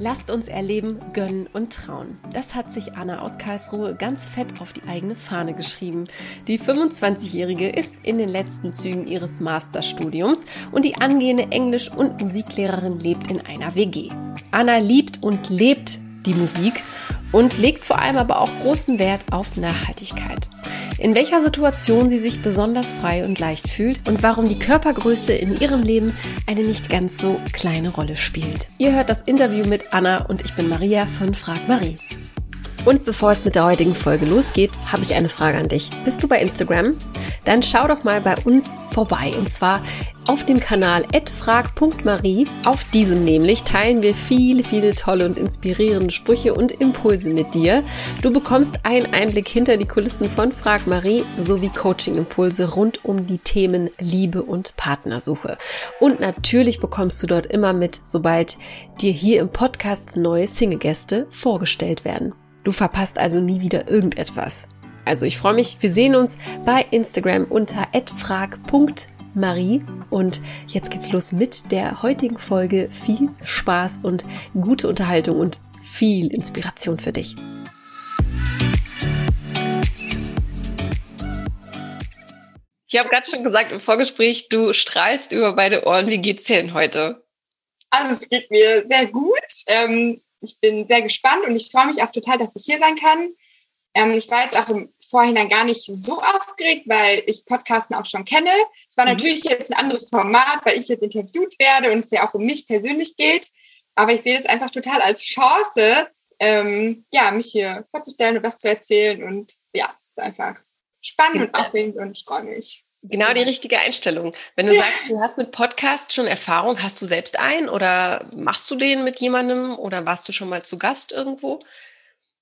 Lasst uns erleben, gönnen und trauen. Das hat sich Anna aus Karlsruhe ganz fett auf die eigene Fahne geschrieben. Die 25-Jährige ist in den letzten Zügen ihres Masterstudiums und die angehende Englisch- und Musiklehrerin lebt in einer WG. Anna liebt und lebt die Musik und legt vor allem aber auch großen Wert auf Nachhaltigkeit in welcher Situation sie sich besonders frei und leicht fühlt und warum die Körpergröße in ihrem Leben eine nicht ganz so kleine Rolle spielt. Ihr hört das Interview mit Anna und ich bin Maria von Frag Marie. Und bevor es mit der heutigen Folge losgeht, habe ich eine Frage an dich. Bist du bei Instagram? Dann schau doch mal bei uns vorbei. Und zwar auf dem Kanal frag.marie. Auf diesem nämlich teilen wir viele, viele tolle und inspirierende Sprüche und Impulse mit dir. Du bekommst einen Einblick hinter die Kulissen von Frag Marie sowie Coaching-Impulse rund um die Themen Liebe und Partnersuche. Und natürlich bekommst du dort immer mit, sobald dir hier im Podcast neue Single-Gäste vorgestellt werden. Du verpasst also nie wieder irgendetwas. Also ich freue mich, wir sehen uns bei Instagram unter frag.marie und jetzt geht's los mit der heutigen Folge. Viel Spaß und gute Unterhaltung und viel Inspiration für dich. Ich habe gerade schon gesagt im Vorgespräch, du strahlst über beide Ohren. Wie geht's dir denn heute? Also es geht mir sehr gut. Ähm, ich bin sehr gespannt und ich freue mich auch total, dass ich hier sein kann. Ähm, ich war jetzt auch im Vorhinein gar nicht so aufgeregt, weil ich Podcasten auch schon kenne. Es war mhm. natürlich jetzt ein anderes Format, weil ich jetzt interviewt werde und es ja auch um mich persönlich geht. Aber ich sehe das einfach total als Chance, ähm, ja, mich hier vorzustellen und was zu erzählen. Und ja, es ist einfach spannend und aufregend und ich freue mich. Genau die richtige Einstellung. Wenn du sagst, du hast mit Podcast schon Erfahrung, hast du selbst einen oder machst du den mit jemandem oder warst du schon mal zu Gast irgendwo?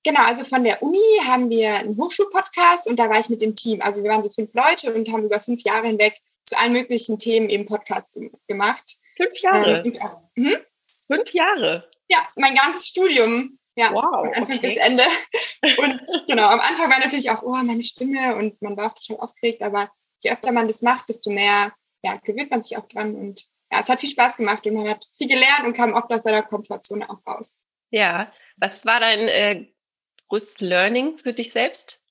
Genau, also von der Uni haben wir einen Hochschulpodcast und da war ich mit dem Team. Also wir waren so fünf Leute und haben über fünf Jahre hinweg zu allen möglichen Themen eben Podcasts gemacht. Fünf Jahre? Ähm, hm? Fünf Jahre? Ja, mein ganzes Studium. Ja, wow, von Anfang okay. bis Ende. Und genau, am Anfang war natürlich auch, oh, meine Stimme und man war auch total aufgeregt, aber je öfter man das macht, desto mehr ja, gewöhnt man sich auch dran. Und ja, es hat viel Spaß gemacht und man hat viel gelernt und kam oft aus seiner Komfortzone auch raus. Ja, was war dein äh, größtes Learning für dich selbst?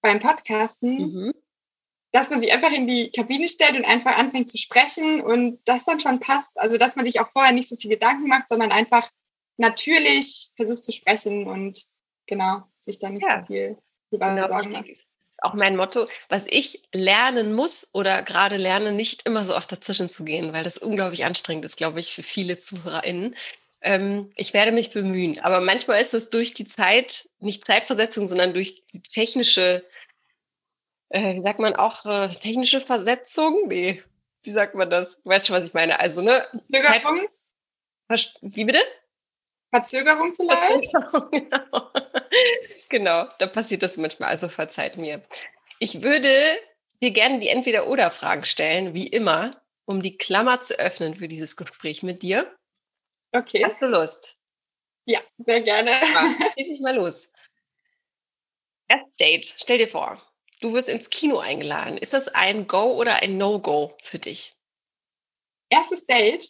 Beim Podcasten, mhm. dass man sich einfach in die Kabine stellt und einfach anfängt zu sprechen und das dann schon passt. Also, dass man sich auch vorher nicht so viel Gedanken macht, sondern einfach natürlich versucht zu sprechen und genau, sich dann nicht ja. so viel über genau, Sorgen macht auch mein Motto, was ich lernen muss oder gerade lerne, nicht immer so oft dazwischen zu gehen, weil das unglaublich anstrengend ist, glaube ich, für viele ZuhörerInnen. Ähm, ich werde mich bemühen, aber manchmal ist es durch die Zeit, nicht Zeitversetzung, sondern durch die technische, äh, wie sagt man auch, äh, technische Versetzung? Nee, wie sagt man das? Du weißt schon, was ich meine. Also, ne? Verzögerung? Wie bitte? Verzögerung vielleicht? Verzögerung, genau. genau, da passiert das manchmal, also verzeiht mir. Ich würde dir gerne die Entweder-Oder-Fragen stellen, wie immer, um die Klammer zu öffnen für dieses Gespräch mit dir. Okay. Hast du Lust? Ja, sehr gerne. Schieß dich mal los. Erstes Date, stell dir vor, du wirst ins Kino eingeladen. Ist das ein Go oder ein No-Go für dich? Erstes Date?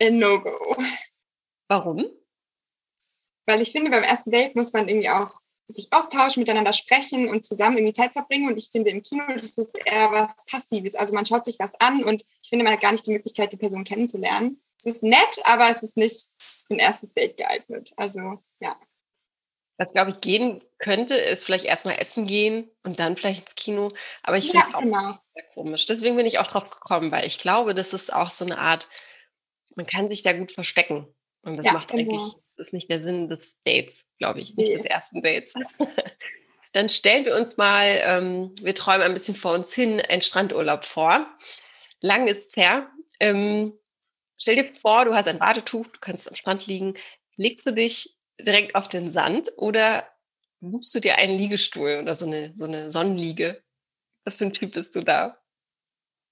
Ein No-Go. Warum? Weil ich finde, beim ersten Date muss man irgendwie auch sich austauschen, miteinander sprechen und zusammen irgendwie Zeit verbringen. Und ich finde, im Kino das ist eher was Passives. Also man schaut sich was an und ich finde, man hat gar nicht die Möglichkeit, die Person kennenzulernen. Es ist nett, aber es ist nicht für ein erstes Date geeignet. Also, ja. Was, glaube ich, gehen könnte, ist vielleicht erstmal essen gehen und dann vielleicht ins Kino. Aber ich finde es auch genau. sehr komisch. Deswegen bin ich auch drauf gekommen, weil ich glaube, das ist auch so eine Art, man kann sich da gut verstecken. Und das ja, macht genau. eigentlich das ist nicht der Sinn des Dates, glaube ich, nicht nee. des ersten Dates. Dann stellen wir uns mal, ähm, wir träumen ein bisschen vor uns hin, einen Strandurlaub vor. Lang ist es her. Ähm, stell dir vor, du hast ein Badetuch, du kannst am Strand liegen. Legst du dich direkt auf den Sand oder buchst du dir einen Liegestuhl oder so eine, so eine Sonnenliege? Was für ein Typ bist du da?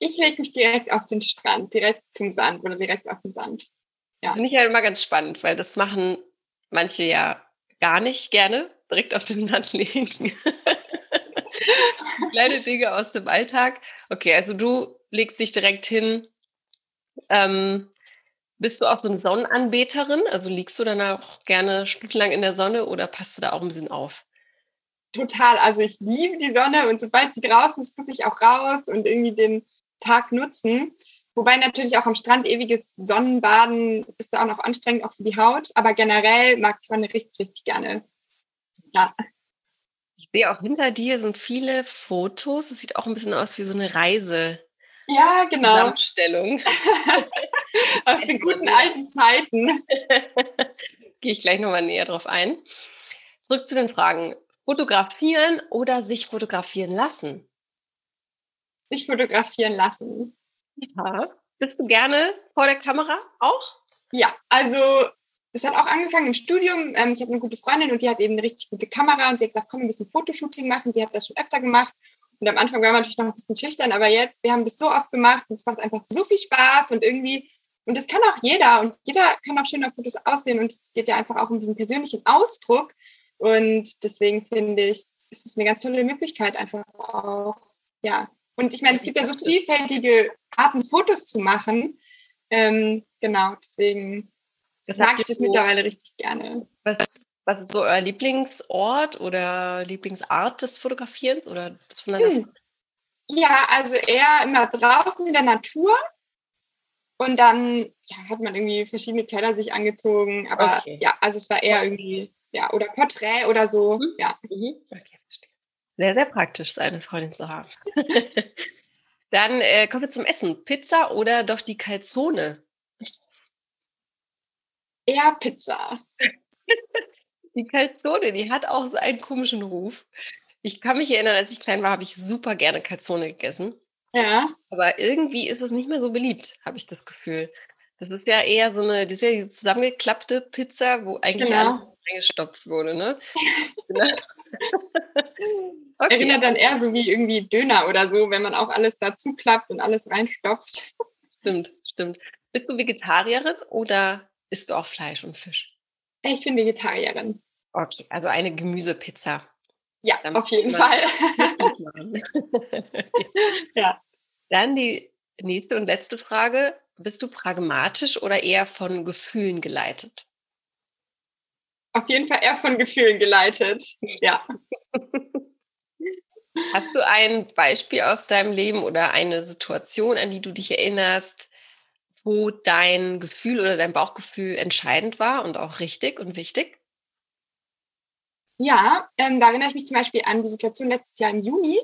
Ich lege mich direkt auf den Strand, direkt zum Sand oder direkt auf den Sand. Ja. Das finde ich ja immer ganz spannend, weil das machen manche ja gar nicht gerne, direkt auf den Sand legen. Kleine Dinge aus dem Alltag. Okay, also du legst dich direkt hin. Ähm, Bist du auch so eine Sonnenanbeterin? Also liegst du dann auch gerne stundenlang in der Sonne oder passt du da auch ein bisschen auf? Total. Also ich liebe die Sonne und sobald sie draußen ist, muss ich auch raus und irgendwie den Tag nutzen. Wobei natürlich auch am Strand ewiges Sonnenbaden ist auch noch anstrengend, auch für die Haut. Aber generell mag ich Sonne richtig, richtig gerne. Ja. Ich sehe auch hinter dir sind viele Fotos. Es sieht auch ein bisschen aus wie so eine Reise. Ja, genau. Zusammenstellung. Aus den guten alten Zeiten. Gehe ich gleich nochmal näher drauf ein. Zurück zu den Fragen. Fotografieren oder sich fotografieren lassen? Sich fotografieren lassen. Ja. Bist du gerne vor der Kamera auch? Ja, also es hat auch angefangen im Studium. Ähm, ich habe eine gute Freundin und die hat eben eine richtig gute Kamera und sie hat gesagt, komm, ein bisschen Fotoshooting machen. Sie hat das schon öfter gemacht. Und am Anfang war man natürlich noch ein bisschen schüchtern, aber jetzt, wir haben das so oft gemacht und es macht einfach so viel Spaß und irgendwie, und das kann auch jeder und jeder kann auch schön auf Fotos aussehen und es geht ja einfach auch um diesen persönlichen Ausdruck. Und deswegen finde ich, es ist eine ganz tolle Möglichkeit einfach auch, ja. Und ich meine, es gibt ja so vielfältige Arten, Fotos zu machen. Ähm, genau, deswegen das mag ich das so, mittlerweile richtig gerne. Was, was ist so euer Lieblingsort oder Lieblingsart des Fotografierens oder des von hm. Ja, also eher immer draußen in der Natur. Und dann ja, hat man irgendwie verschiedene Kleider sich angezogen. Aber okay. ja, also es war eher irgendwie, ja, oder Porträt oder so. Mhm. Ja. Mhm. Okay, verstehe. Sehr, sehr praktisch, seine Freundin zu haben. dann äh, kommen wir zum Essen. Pizza oder doch die Calzone? Eher Pizza. die Calzone, die hat auch so einen komischen Ruf. Ich kann mich erinnern, als ich klein war, habe ich super gerne Calzone gegessen. Ja. Aber irgendwie ist es nicht mehr so beliebt, habe ich das Gefühl. Das ist ja eher so eine, das ist ja die zusammengeklappte Pizza, wo eigentlich genau. alles eingestopft wurde, ne? Genau. okay. Erinnert dann eher so wie irgendwie Döner oder so, wenn man auch alles dazu klappt und alles reinstopft. Stimmt, stimmt. Bist du Vegetarierin oder Isst du auch Fleisch und Fisch? Ich bin Vegetarierin. Okay, also eine Gemüsepizza. Ja, Damit auf jeden Fall. ja. Dann die nächste und letzte Frage. Bist du pragmatisch oder eher von Gefühlen geleitet? Auf jeden Fall eher von Gefühlen geleitet, ja. Hast du ein Beispiel aus deinem Leben oder eine Situation, an die du dich erinnerst, wo dein Gefühl oder dein Bauchgefühl entscheidend war und auch richtig und wichtig? Ja, ähm, da erinnere ich mich zum Beispiel an die Situation letztes Jahr im Juni.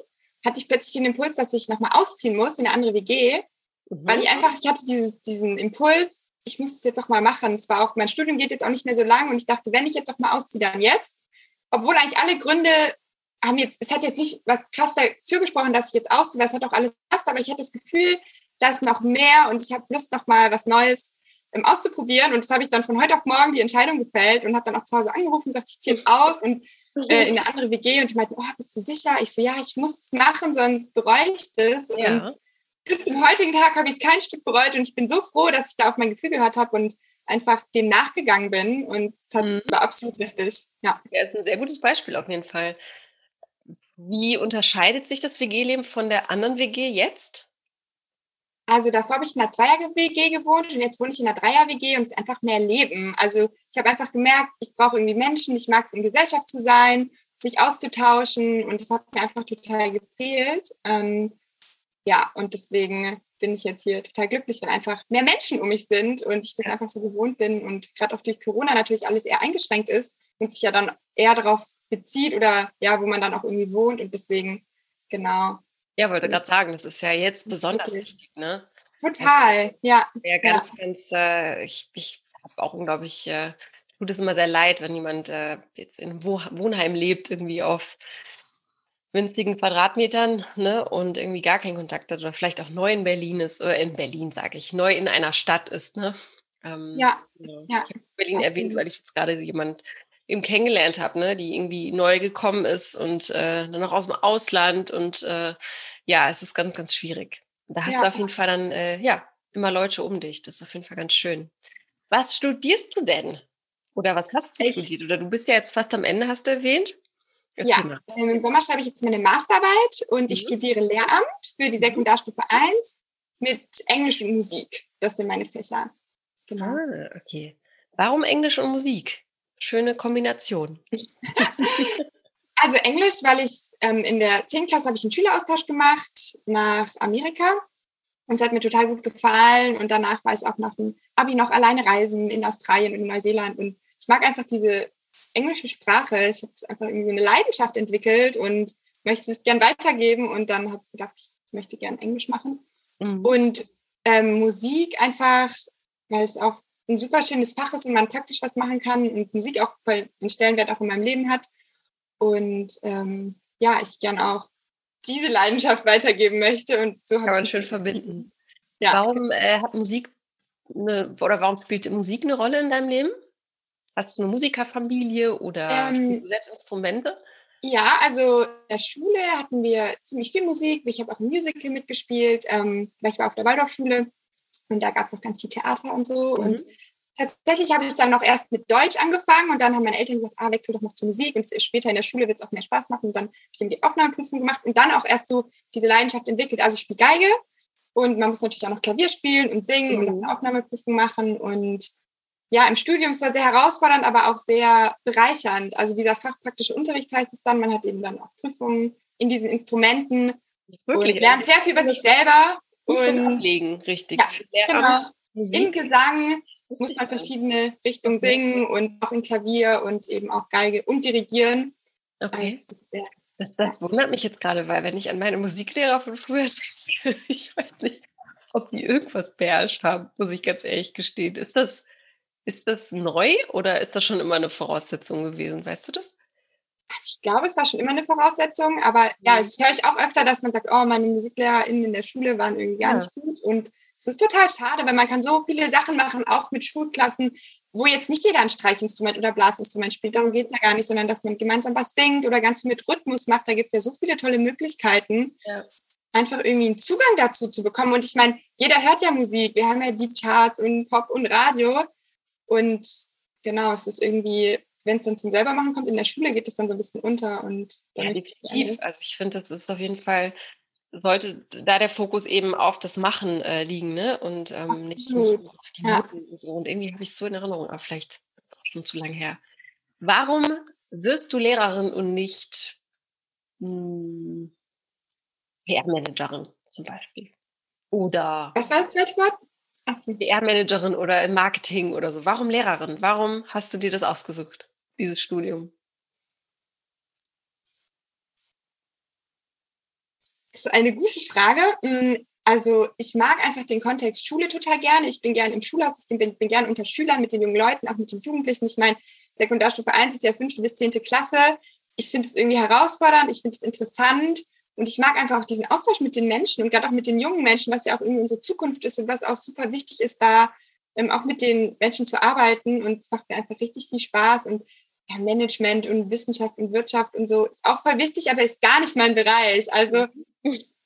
Hatte ich plötzlich den Impuls, dass ich nochmal ausziehen muss in eine andere WG, mhm. weil ich einfach, ich hatte dieses, diesen Impuls, ich muss es jetzt auch mal machen. Es war auch, mein Studium geht jetzt auch nicht mehr so lang und ich dachte, wenn ich jetzt auch mal ausziehe, dann jetzt. Obwohl eigentlich alle Gründe haben jetzt, es hat jetzt nicht was krass dafür gesprochen, dass ich jetzt ausziehe, weil es hat auch alles passt, aber ich hatte das Gefühl, da ist noch mehr und ich habe Lust, noch mal was Neues ähm, auszuprobieren. Und das habe ich dann von heute auf morgen die Entscheidung gefällt und habe dann auch zu Hause angerufen und gesagt, ich ziehe jetzt aus und äh, in eine andere WG. Und die meinten, oh, bist du sicher? Ich so, ja, ich muss es machen, sonst bereue ich das. Ja. Und bis zum heutigen Tag habe ich es kein Stück bereut und ich bin so froh, dass ich da auf mein Gefühl gehört habe und einfach dem nachgegangen bin und es mhm. war absolut richtig. Ja. ja, ist ein sehr gutes Beispiel auf jeden Fall. Wie unterscheidet sich das WG-Leben von der anderen WG jetzt? Also davor habe ich in einer Zweier-WG gewohnt und jetzt wohne ich in einer Dreier-WG und es ist einfach mehr Leben. Also ich habe einfach gemerkt, ich brauche irgendwie Menschen, ich mag es in Gesellschaft zu sein, sich auszutauschen und das hat mir einfach total gefehlt. Ähm, ja, und deswegen bin ich jetzt hier total glücklich, weil einfach mehr Menschen um mich sind und ich das einfach so gewohnt bin und gerade auch durch Corona natürlich alles eher eingeschränkt ist und sich ja dann eher darauf bezieht oder ja, wo man dann auch irgendwie wohnt und deswegen, genau, ja, wollte gerade sagen, das ist ja jetzt besonders wichtig, ne? Total, ja. Ja, ganz, ja. ganz, äh, ich, ich habe auch unglaublich, äh, tut es immer sehr leid, wenn jemand äh, jetzt in einem Wohnheim lebt, irgendwie auf winzigen Quadratmetern ne, und irgendwie gar keinen Kontakt hat oder vielleicht auch neu in Berlin ist, oder in Berlin sage ich, neu in einer Stadt ist. Ne? Ähm, ja, ja. ja. Ich habe Berlin Absolut. erwähnt, weil ich jetzt gerade jemand eben kennengelernt habe, ne, die irgendwie neu gekommen ist und äh, dann noch aus dem Ausland und äh, ja, es ist ganz, ganz schwierig. Da hast ja. du auf jeden Fall dann äh, ja immer Leute um dich. Das ist auf jeden Fall ganz schön. Was studierst du denn? Oder was hast du ich, studiert? Oder du bist ja jetzt fast am Ende, hast du erwähnt? ja, ähm, im Sommer schreibe ich jetzt meine Masterarbeit und ich mhm. studiere Lehramt für die mhm. Sekundarstufe 1 mit Englisch und Musik. Das sind meine Fächer. Genau. Ah, okay. Warum Englisch und Musik? Schöne Kombination. also Englisch, weil ich ähm, in der 10. Klasse habe ich einen Schüleraustausch gemacht nach Amerika. Und es hat mir total gut gefallen. Und danach war ich auch nach dem Abi noch alleine reisen in Australien und in Neuseeland. Und ich mag einfach diese englische Sprache. Ich habe einfach irgendwie eine Leidenschaft entwickelt und möchte es gern weitergeben. Und dann habe ich gedacht, ich möchte gern Englisch machen. Mhm. Und ähm, Musik einfach, weil es auch ein super schönes Fach ist und man praktisch was machen kann und Musik auch voll den Stellenwert auch in meinem Leben hat. Und ähm, ja, ich gern auch diese Leidenschaft weitergeben möchte. Und so kann man schön verbinden. Ja. Warum äh, hat Musik eine, oder warum spielt Musik eine Rolle in deinem Leben? Hast du eine Musikerfamilie oder ähm, spielst du selbst Instrumente? Ja, also in der Schule hatten wir ziemlich viel Musik. Ich habe auch ein Musical mitgespielt, ähm, weil ich war auf der Waldorfschule und da gab es auch ganz viel Theater und so. Mhm. Und tatsächlich habe ich dann noch erst mit Deutsch angefangen und dann haben meine Eltern gesagt, ah, wechsel doch noch zur Musik und später in der Schule wird es auch mehr Spaß machen. Und dann habe ich dann die Aufnahmeprüfung gemacht und dann auch erst so diese Leidenschaft entwickelt. Also ich spiele Geige und man muss natürlich auch noch Klavier spielen und singen mhm. und auch eine Aufnahmeprüfung machen und ja, im Studium ist es sehr herausfordernd, aber auch sehr bereichernd. Also dieser fachpraktische Unterricht heißt es dann, man hat eben dann auch Prüfungen in diesen Instrumenten Wirklich? und lernt sehr viel über sich selber. Und ablegen, richtig. Ja, genau. Musik. In Gesang muss man verschiedene Richtungen singen und auch in Klavier und eben auch Geige und dirigieren. Okay. Also das, das, das, wundert mich jetzt gerade, weil wenn ich an meine Musiklehrer von früher denke, ich weiß nicht, ob die irgendwas beherrscht haben, muss ich ganz ehrlich gestehen. Ist das, ist das neu oder ist das schon immer eine Voraussetzung gewesen? Weißt du das? Also ich glaube, es war schon immer eine Voraussetzung, aber ja, das mhm. höre ich auch öfter, dass man sagt, oh, meine MusiklehrerInnen in der Schule waren irgendwie gar ja. nicht gut. Und es ist total schade, weil man kann so viele Sachen machen, auch mit Schulklassen, wo jetzt nicht jeder ein Streichinstrument oder Blasinstrument spielt. Darum geht es ja gar nicht, sondern dass man gemeinsam was singt oder ganz viel mit Rhythmus macht. Da gibt es ja so viele tolle Möglichkeiten. Ja einfach irgendwie einen Zugang dazu zu bekommen. Und ich meine, jeder hört ja Musik. Wir haben ja die Charts und Pop und Radio. Und genau, es ist irgendwie, wenn es dann zum selbermachen kommt in der Schule, geht es dann so ein bisschen unter. Und ja, definitiv. Also ich finde, das ist auf jeden Fall, sollte da der Fokus eben auf das Machen äh, liegen, ne? Und ähm, nicht, nicht, auf die Noten ja. und so. Und irgendwie habe ich es so in Erinnerung, aber vielleicht ist es auch schon zu lange her. Warum wirst du Lehrerin und nicht hm, PR-Managerin zum Beispiel? Oder. Was war das zweite Wort? PR-Managerin oder im Marketing oder so. Warum Lehrerin? Warum hast du dir das ausgesucht, dieses Studium? Das ist eine gute Frage. Mm, also ich mag einfach den Kontext Schule total gerne. Ich bin gerne im Schulhaus, ich bin, bin gerne unter Schülern, mit den jungen Leuten, auch mit den Jugendlichen. Ich meine, Sekundarstufe 1 ist ja fünfte bis zehnte Klasse. Ich finde es irgendwie herausfordernd, ich finde es interessant. Und ich mag einfach auch diesen Austausch mit den Menschen und gerade auch mit den jungen Menschen, was ja auch irgendwie unsere Zukunft ist und was auch super wichtig ist, da ähm, auch mit den Menschen zu arbeiten. Und es macht mir einfach richtig viel Spaß. Und ja, Management und Wissenschaft und Wirtschaft und so ist auch voll wichtig, aber ist gar nicht mein Bereich. Also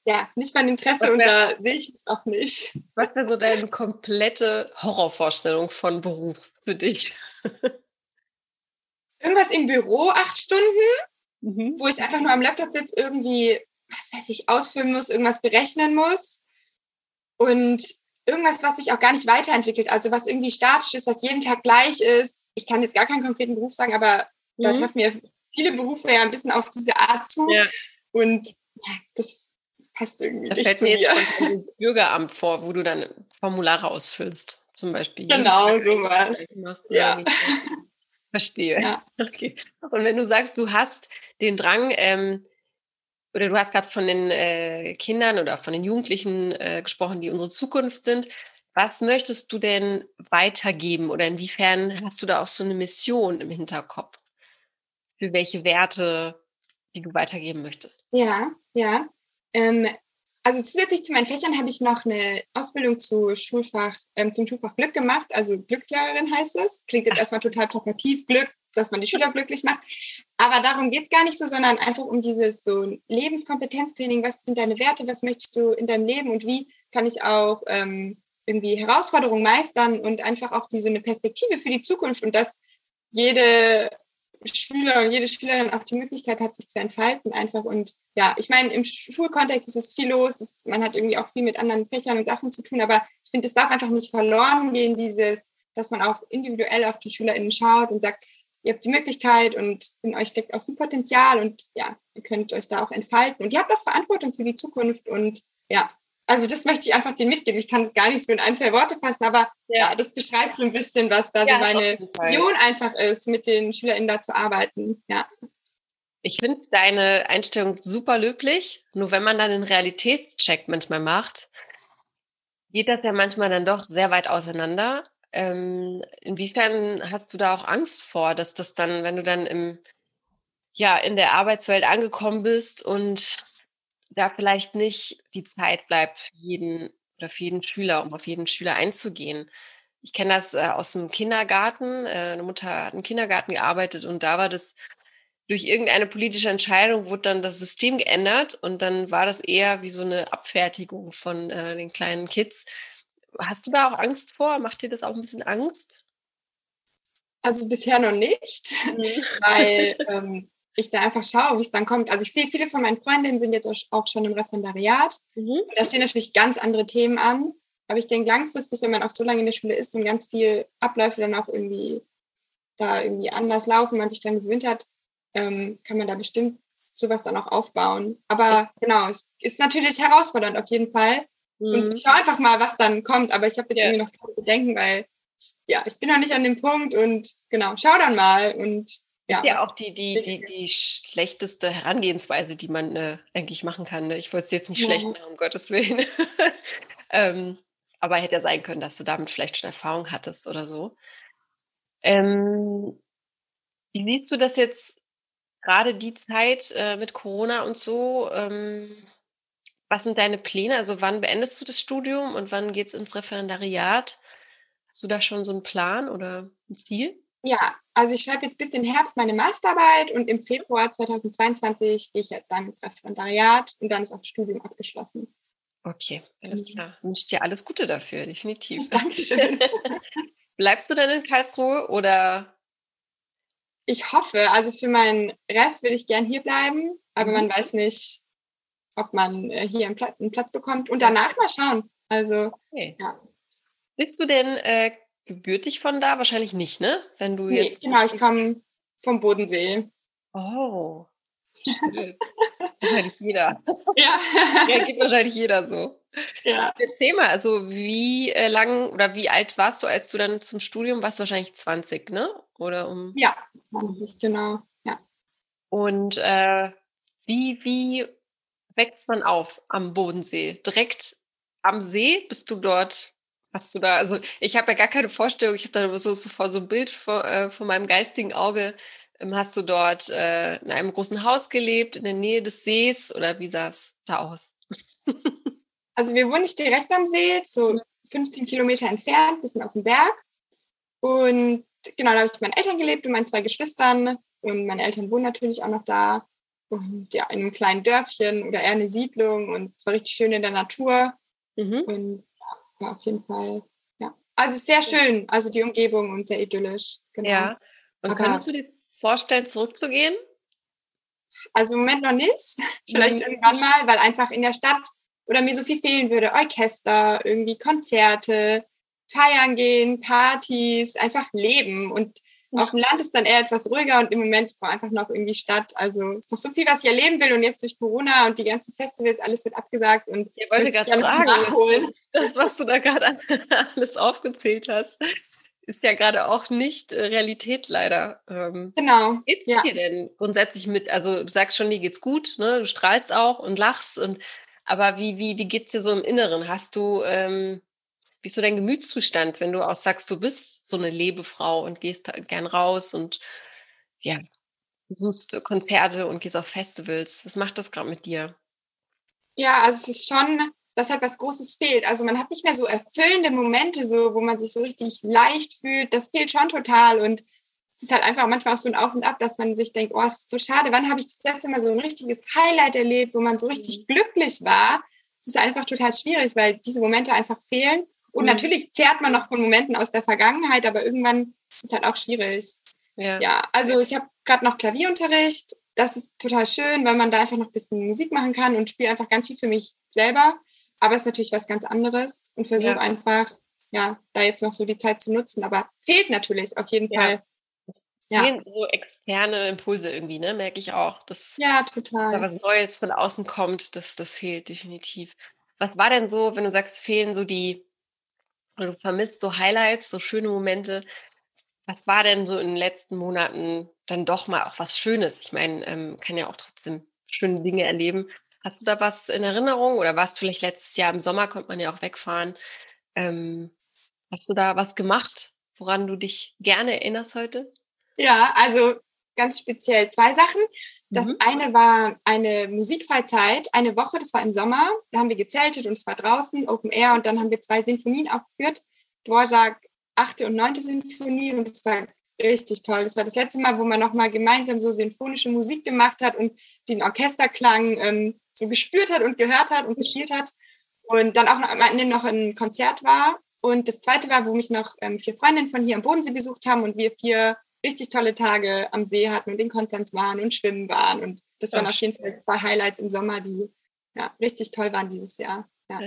ja, nicht mein Interesse und da sehe ich es auch nicht. Was wäre so deine komplette Horrorvorstellung von Beruf für dich? Irgendwas im Büro, acht Stunden, mhm. wo ich einfach nur am Laptop sitze, irgendwie was weiß ich, ausfüllen muss, irgendwas berechnen muss und irgendwas, was sich auch gar nicht weiterentwickelt, also was irgendwie statisch ist, was jeden Tag gleich ist. Ich kann jetzt gar keinen konkreten Beruf sagen, aber mhm. da treffen mir viele Berufe ja ein bisschen auf diese Art zu. Ja. Und ja, das passt irgendwie da nicht fällt mir jetzt ein Bürgeramt vor, wo du dann Formulare ausfüllst, zum Beispiel. Genau, so was. Ja. Verstehe. Ja. Okay. Und wenn du sagst, du hast den Drang, ähm, oder du hast gerade von den äh, Kindern oder von den Jugendlichen äh, gesprochen, die unsere Zukunft sind. Was möchtest du denn weitergeben oder inwiefern hast du da auch so eine Mission im Hinterkopf? Für welche Werte, die du weitergeben möchtest? Ja, ja. Ähm, also zusätzlich zu meinen Fächern habe ich noch eine Ausbildung zu Schulfach, ähm, zum Schulfach Glück gemacht, also Glückslehrerin heißt es. Klingt jetzt erstmal total plakativ, Glück, dass man die Schüler glücklich macht. Aber darum geht es gar nicht so, sondern einfach um dieses so Lebenskompetenztraining. Was sind deine Werte? Was möchtest du in deinem Leben? Und wie kann ich auch ähm, irgendwie Herausforderungen meistern und einfach auch diese eine Perspektive für die Zukunft und dass jede Schüler und jede Schülerin auch die Möglichkeit hat, sich zu entfalten einfach. Und ja, ich meine, im Schulkontext ist es viel los. Es, man hat irgendwie auch viel mit anderen Fächern und Sachen zu tun, aber ich finde, es darf einfach nicht verloren gehen, dieses, dass man auch individuell auf die SchülerInnen schaut und sagt, ihr habt die Möglichkeit und in euch steckt auch ein Potenzial und ja, ihr könnt euch da auch entfalten. Und ihr habt auch Verantwortung für die Zukunft und ja, also das möchte ich einfach dir mitgeben. Ich kann es gar nicht so in ein, zwei Worte fassen, aber ja, ja das beschreibt so ein bisschen, was da ja, so meine Vision einfach ist, mit den SchülerInnen da zu arbeiten. Ja. Ich finde deine Einstellung super löblich. Nur wenn man dann einen Realitätscheck manchmal macht, geht das ja manchmal dann doch sehr weit auseinander. Ähm, inwiefern hast du da auch Angst vor, dass das dann, wenn du dann im, ja, in der Arbeitswelt angekommen bist und da vielleicht nicht die Zeit bleibt für jeden oder für jeden Schüler, um auf jeden Schüler einzugehen. Ich kenne das äh, aus dem Kindergarten. Äh, eine Mutter hat im Kindergarten gearbeitet und da war das durch irgendeine politische Entscheidung wurde dann das System geändert und dann war das eher wie so eine Abfertigung von äh, den kleinen Kids. Hast du da auch Angst vor? Macht dir das auch ein bisschen Angst? Also bisher noch nicht, mhm. weil ähm, ich da einfach schaue, wie es dann kommt. Also ich sehe, viele von meinen Freundinnen sind jetzt auch schon im Referendariat. Mhm. Da stehen natürlich ganz andere Themen an. Aber ich denke langfristig, wenn man auch so lange in der Schule ist und ganz viel Abläufe dann auch irgendwie da irgendwie anders laufen, man sich dran gewöhnt hat, ähm, kann man da bestimmt sowas dann auch aufbauen. Aber genau, es ist natürlich herausfordernd auf jeden Fall. Mhm. Und ich schau einfach mal, was dann kommt. Aber ich habe jetzt ja. irgendwie noch keine Bedenken, weil ja, ich bin noch nicht an dem Punkt und genau, schau dann mal und ja, ja auch die, die, die, die schlechteste Herangehensweise, die man äh, eigentlich machen kann. Ne? Ich wollte es jetzt nicht ja. schlecht machen, um Gottes Willen. ähm, aber hätte ja sein können, dass du damit vielleicht schon Erfahrung hattest oder so. Ähm, wie siehst du das jetzt gerade die Zeit äh, mit Corona und so, ähm, was sind deine Pläne? Also wann beendest du das Studium und wann geht es ins Referendariat? Hast du da schon so einen Plan oder ein Ziel? Ja, also ich schreibe jetzt bis in Herbst meine Masterarbeit und im Februar 2022 gehe ich dann ins Referendariat und dann ist auch das Studium abgeschlossen. Okay, alles mhm. klar. Ich wünsche dir alles Gute dafür, definitiv. Dankeschön. Bleibst du denn in Karlsruhe oder ich hoffe, also für meinen Ref will ich gern hier bleiben, aber man mhm. weiß nicht, ob man äh, hier einen Platz, einen Platz bekommt und danach mal schauen. Also, okay. ja. Bist du denn äh, gebürtig von da? Wahrscheinlich nicht, ne? Wenn du nee, jetzt. Genau, ich komme vom Bodensee. Oh. wahrscheinlich jeder. Ja. ja, geht wahrscheinlich jeder so. Ja. Erzähl mal, also wie äh, lang oder wie alt warst du, als du dann zum Studium warst? Wahrscheinlich 20, ne? Oder um. Ja, 20, genau. Ja. Und äh, wie, wie wächst man auf am Bodensee? Direkt am See? Bist du dort? Hast du da, also ich habe ja gar keine Vorstellung, ich habe da so, so, so ein Bild vor, äh, von meinem geistigen Auge. Ähm, hast du dort äh, in einem großen Haus gelebt, in der Nähe des Sees oder wie sah es da aus? also wir wohnen nicht direkt am See, so 15 Kilometer entfernt, bisschen auf dem Berg. Und genau, da habe ich mit meinen Eltern gelebt und meinen zwei Geschwistern. Und meine Eltern wohnen natürlich auch noch da. Und ja, in einem kleinen Dörfchen oder eher eine Siedlung. Und es war richtig schön in der Natur. Mhm. Und ja, auf jeden Fall, ja. Also sehr schön, also die Umgebung und sehr idyllisch. Genau. Ja. Und Aber, kannst du dir vorstellen, zurückzugehen? Also im Moment noch nicht. Vielleicht mhm. irgendwann mal, weil einfach in der Stadt oder mir so viel fehlen würde. Orchester, irgendwie Konzerte, feiern gehen, Partys, einfach leben. Und auf dem Land ist dann eher etwas ruhiger und im Moment brauche einfach noch irgendwie Stadt. Also es ist noch so viel, was ich erleben will und jetzt durch Corona und die ganzen Festivals, alles wird abgesagt und ich wollte gerade sagen, nachholen. das, was du da gerade alles aufgezählt hast, ist ja gerade auch nicht äh, Realität leider. Ähm, genau. Geht's ja. dir denn grundsätzlich mit, also du sagst schon, dir geht's gut, ne? du strahlst auch und lachst und aber wie, wie, wie geht's dir so im Inneren? Hast du ähm, wie ist so dein Gemütszustand, wenn du auch sagst, du bist so eine Lebefrau und gehst halt gern raus und ja, besuchst Konzerte und gehst auf Festivals? Was macht das gerade mit dir? Ja, also es ist schon, dass halt was Großes fehlt. Also man hat nicht mehr so erfüllende Momente, so, wo man sich so richtig leicht fühlt. Das fehlt schon total. Und es ist halt einfach manchmal auch so ein Auf und Ab, dass man sich denkt, oh, es ist so schade. Wann habe ich das letzte Mal so ein richtiges Highlight erlebt, wo man so richtig mhm. glücklich war? Es ist einfach total schwierig, weil diese Momente einfach fehlen. Und mhm. natürlich zehrt man noch von Momenten aus der Vergangenheit, aber irgendwann ist halt auch schwierig. Ja, ja also ich habe gerade noch Klavierunterricht. Das ist total schön, weil man da einfach noch ein bisschen Musik machen kann und spiele einfach ganz viel für mich selber. aber es ist natürlich was ganz anderes und versuche ja. einfach, ja, da jetzt noch so die Zeit zu nutzen. Aber fehlt natürlich auf jeden ja. Fall. Ja. so externe Impulse irgendwie, ne? Merke ich auch. Dass, ja, total. Da was Neues von außen kommt, das, das fehlt definitiv. Was war denn so, wenn du sagst, fehlen so die, du vermisst so Highlights, so schöne Momente? Was war denn so in den letzten Monaten dann doch mal auch was Schönes? Ich meine, ähm, kann ja auch trotzdem schöne Dinge erleben. Hast du da was in Erinnerung oder warst du vielleicht letztes Jahr im Sommer, konnte man ja auch wegfahren? Ähm, hast du da was gemacht, woran du dich gerne erinnerst heute? Ja, also ganz speziell zwei Sachen. Das mhm. eine war eine Musikfreizeit, eine Woche, das war im Sommer. Da haben wir gezeltet und es war draußen, Open Air und dann haben wir zwei Sinfonien aufgeführt. Dvorak achte und neunte Sinfonie und es war richtig toll. Das war das letzte Mal, wo man nochmal gemeinsam so sinfonische Musik gemacht hat und den Orchesterklang ähm, so gespürt hat und gehört hat und gespielt hat. Und dann auch am Ende noch ein Konzert war. Und das zweite war, wo mich noch ähm, vier Freundinnen von hier am Bodensee besucht haben und wir vier richtig tolle Tage am See hatten und in Konstanz waren und schwimmen waren. Und das waren Ach, auf jeden Fall zwei Highlights im Sommer, die ja, richtig toll waren dieses Jahr. Ja.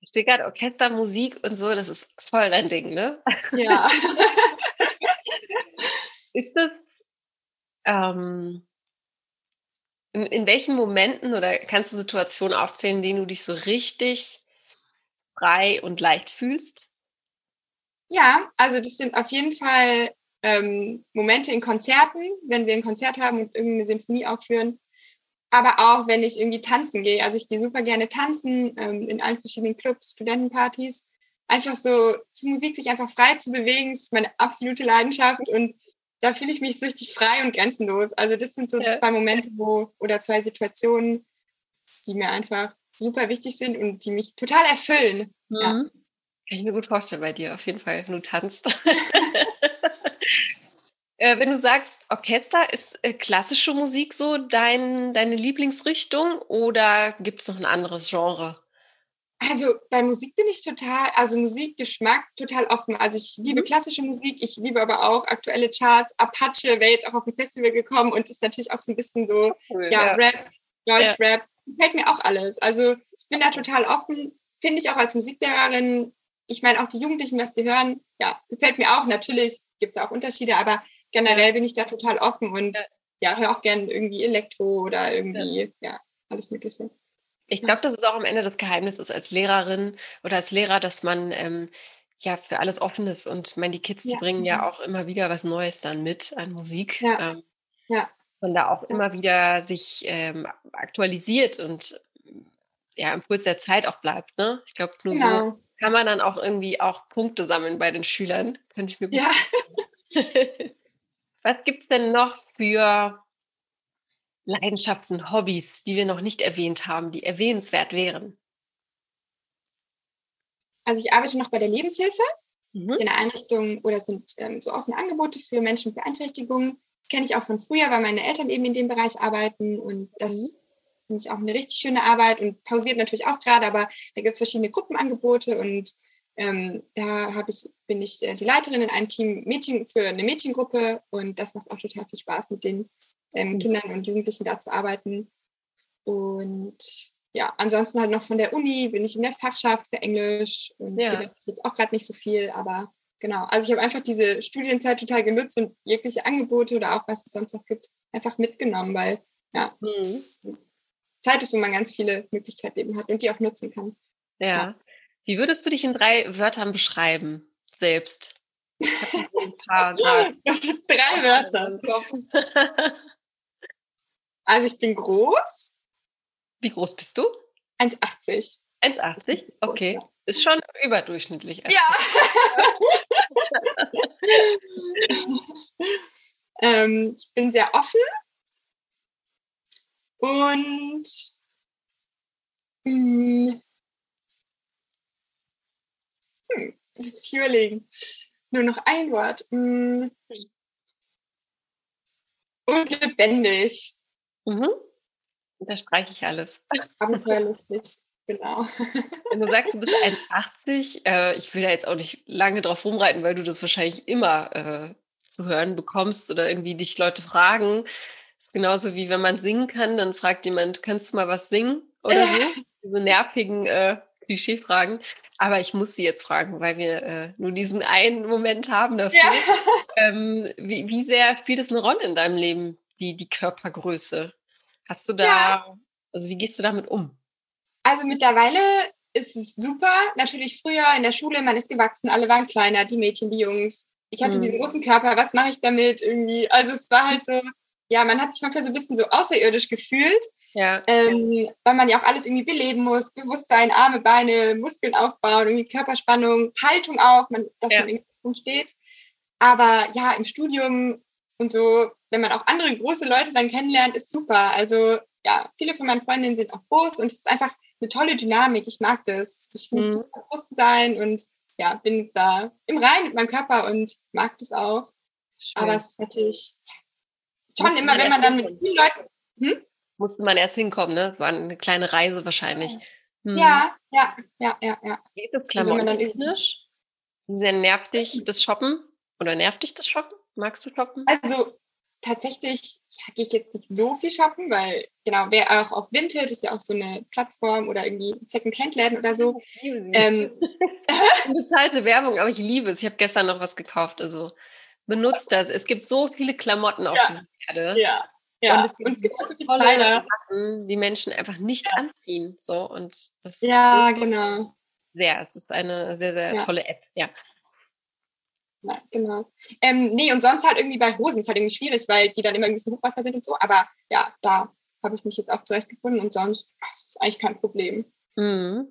Ich sehe gerade Orchester, Musik und so, das ist voll dein Ding, ne? Ja. ist das, ähm, in, in welchen Momenten oder kannst du Situationen aufzählen, in denen du dich so richtig frei und leicht fühlst? Ja, also das sind auf jeden Fall ähm, Momente in Konzerten, wenn wir ein Konzert haben und irgendeine Sinfonie aufführen. Aber auch, wenn ich irgendwie tanzen gehe. Also ich gehe super gerne tanzen ähm, in allen verschiedenen Clubs, Studentenpartys. Einfach so zu Musik sich einfach frei zu bewegen, ist meine absolute Leidenschaft und da fühle ich mich so richtig frei und grenzenlos. Also das sind so ja. zwei Momente, wo oder zwei Situationen, die mir einfach super wichtig sind und die mich total erfüllen. Mhm. Ja. Kann ich mir gut vorstellen bei dir, auf jeden Fall, wenn du tanzt. Äh, wenn du sagst, Orchester, ist äh, klassische Musik so dein, deine Lieblingsrichtung oder gibt es noch ein anderes Genre? Also bei Musik bin ich total, also Musikgeschmack total offen. Also ich liebe mhm. klassische Musik, ich liebe aber auch aktuelle Charts. Apache wäre jetzt auch auf ein Festival gekommen und ist natürlich auch so ein bisschen so, cool, ja, ja, Rap, Deutschrap, ja. gefällt mir auch alles. Also ich bin da total offen, finde ich auch als Musiklehrerin. Ich meine auch die Jugendlichen, was die hören, ja, gefällt mir auch. Natürlich gibt es auch Unterschiede, aber generell ja. bin ich da total offen und ja, ja höre auch gerne irgendwie Elektro oder irgendwie, ja, ja alles Mögliche. Ich glaube, das ist auch am Ende das Geheimnis ist als Lehrerin oder als Lehrer, dass man ähm, ja für alles offen ist. Und meine, die Kids, die bringen ja auch immer wieder was Neues dann mit an Musik. Ja. Ähm, ja. Man da auch immer wieder sich ähm, aktualisiert und ja, im Puls der Zeit auch bleibt. Ne? Ich glaube, nur genau. so kann man dann auch irgendwie auch Punkte sammeln bei den Schülern. Könnte ich mir gut ja. Was gibt es denn noch für Leidenschaften, Hobbys, die wir noch nicht erwähnt haben, die erwähnenswert wären? Also ich arbeite noch bei der Lebenshilfe. Mhm. Das ist eine Einrichtung oder sind ähm, so offene Angebote für Menschen mit Beeinträchtigungen. Kenne ich auch von früher, weil meine Eltern eben in dem Bereich arbeiten und das mhm. Finde ich auch eine richtig schöne Arbeit und pausiert natürlich auch gerade, aber da gibt es verschiedene Gruppenangebote und ähm, da hab ich, bin ich äh, die Leiterin in einem Team Mädchen für eine Mädchengruppe und das macht auch total viel Spaß, mit den ähm, mhm. Kindern und Jugendlichen da zu arbeiten. Und ja, ansonsten halt noch von der Uni bin ich in der Fachschaft für Englisch und ja. jetzt auch gerade nicht so viel, aber genau. Also ich habe einfach diese Studienzeit total genutzt und jegliche Angebote oder auch was es sonst noch gibt, einfach mitgenommen, weil ja, mhm. Zeit ist, wo man ganz viele Möglichkeiten eben hat und die auch nutzen kann. Ja. ja. Wie würdest du dich in drei Wörtern beschreiben, selbst? drei Wörter. also ich bin groß. Wie groß bist du? 1,80. 1,80? Okay. Ist schon überdurchschnittlich. Ja. ähm, ich bin sehr offen und mh, hm, hm, das ist hier überlegen. Nur noch ein Wort. Hm. Und lebendig. Mhm. Da streiche ich alles. Abenteuerlustig, genau. Wenn du sagst, du bist 1,80, äh, ich will da jetzt auch nicht lange drauf rumreiten, weil du das wahrscheinlich immer äh, zu hören bekommst oder irgendwie dich Leute fragen. Genauso wie wenn man singen kann, dann fragt jemand, kannst du mal was singen oder so? Diese nervigen äh, Klischee-Fragen. Aber ich muss sie jetzt fragen, weil wir äh, nur diesen einen Moment haben dafür. Ja. Ähm, wie, wie, sehr spielt es eine Rolle in deinem Leben, die, die Körpergröße? Hast du da, ja. also wie gehst du damit um? Also mittlerweile ist es super. Natürlich früher in der Schule, man ist gewachsen, alle waren kleiner, die Mädchen, die Jungs. Ich hatte hm. diesen großen Körper, was mache ich damit irgendwie? Also es war halt so, ja, man hat sich manchmal so ein bisschen so außerirdisch gefühlt. Ja. Ähm, weil man ja auch alles irgendwie beleben muss, Bewusstsein, Arme, Beine, Muskeln aufbauen, irgendwie Körperspannung, Haltung auch, man, dass ja. man irgendwie steht. Aber ja, im Studium und so, wenn man auch andere große Leute dann kennenlernt, ist super. Also ja, viele von meinen Freundinnen sind auch groß und es ist einfach eine tolle Dynamik. Ich mag das. Ich finde es mhm. super groß zu sein und ja, bin jetzt da im Rein mit meinem Körper und mag das auch. Schön. Aber es ist natürlich schon immer, wenn man dann mit vielen Leuten. Hm? musste man erst hinkommen, ne? Es war eine kleine Reise wahrscheinlich. Hm. Ja, ja, ja, ja, ja. Wie ist das klamottentechnisch? Sehr nervt dich das Shoppen? Oder nervt dich das Shoppen? Magst du shoppen? Also tatsächlich ja, gehe ich jetzt nicht so viel shoppen, weil genau, wer auch auf Vinted ist ja auch so eine Plattform oder irgendwie Second-Hand-Läden oder so. Ähm, Bezahlte Werbung, aber ich liebe es. Ich habe gestern noch was gekauft, also benutzt das. Es gibt so viele Klamotten auf ja, dieser Erde. Ja, ja, und es gibt, und es gibt so tolle Sachen, die Menschen einfach nicht ja. anziehen. So, und das ja, genau. Sehr, es ist eine sehr, sehr ja. tolle App, ja. Ja, genau. Ähm, nee, und sonst halt irgendwie bei Hosen ist halt irgendwie schwierig, weil die dann immer ein bisschen Hochwasser sind und so. Aber ja, da habe ich mich jetzt auch zurechtgefunden und sonst das ist eigentlich kein Problem. Mhm.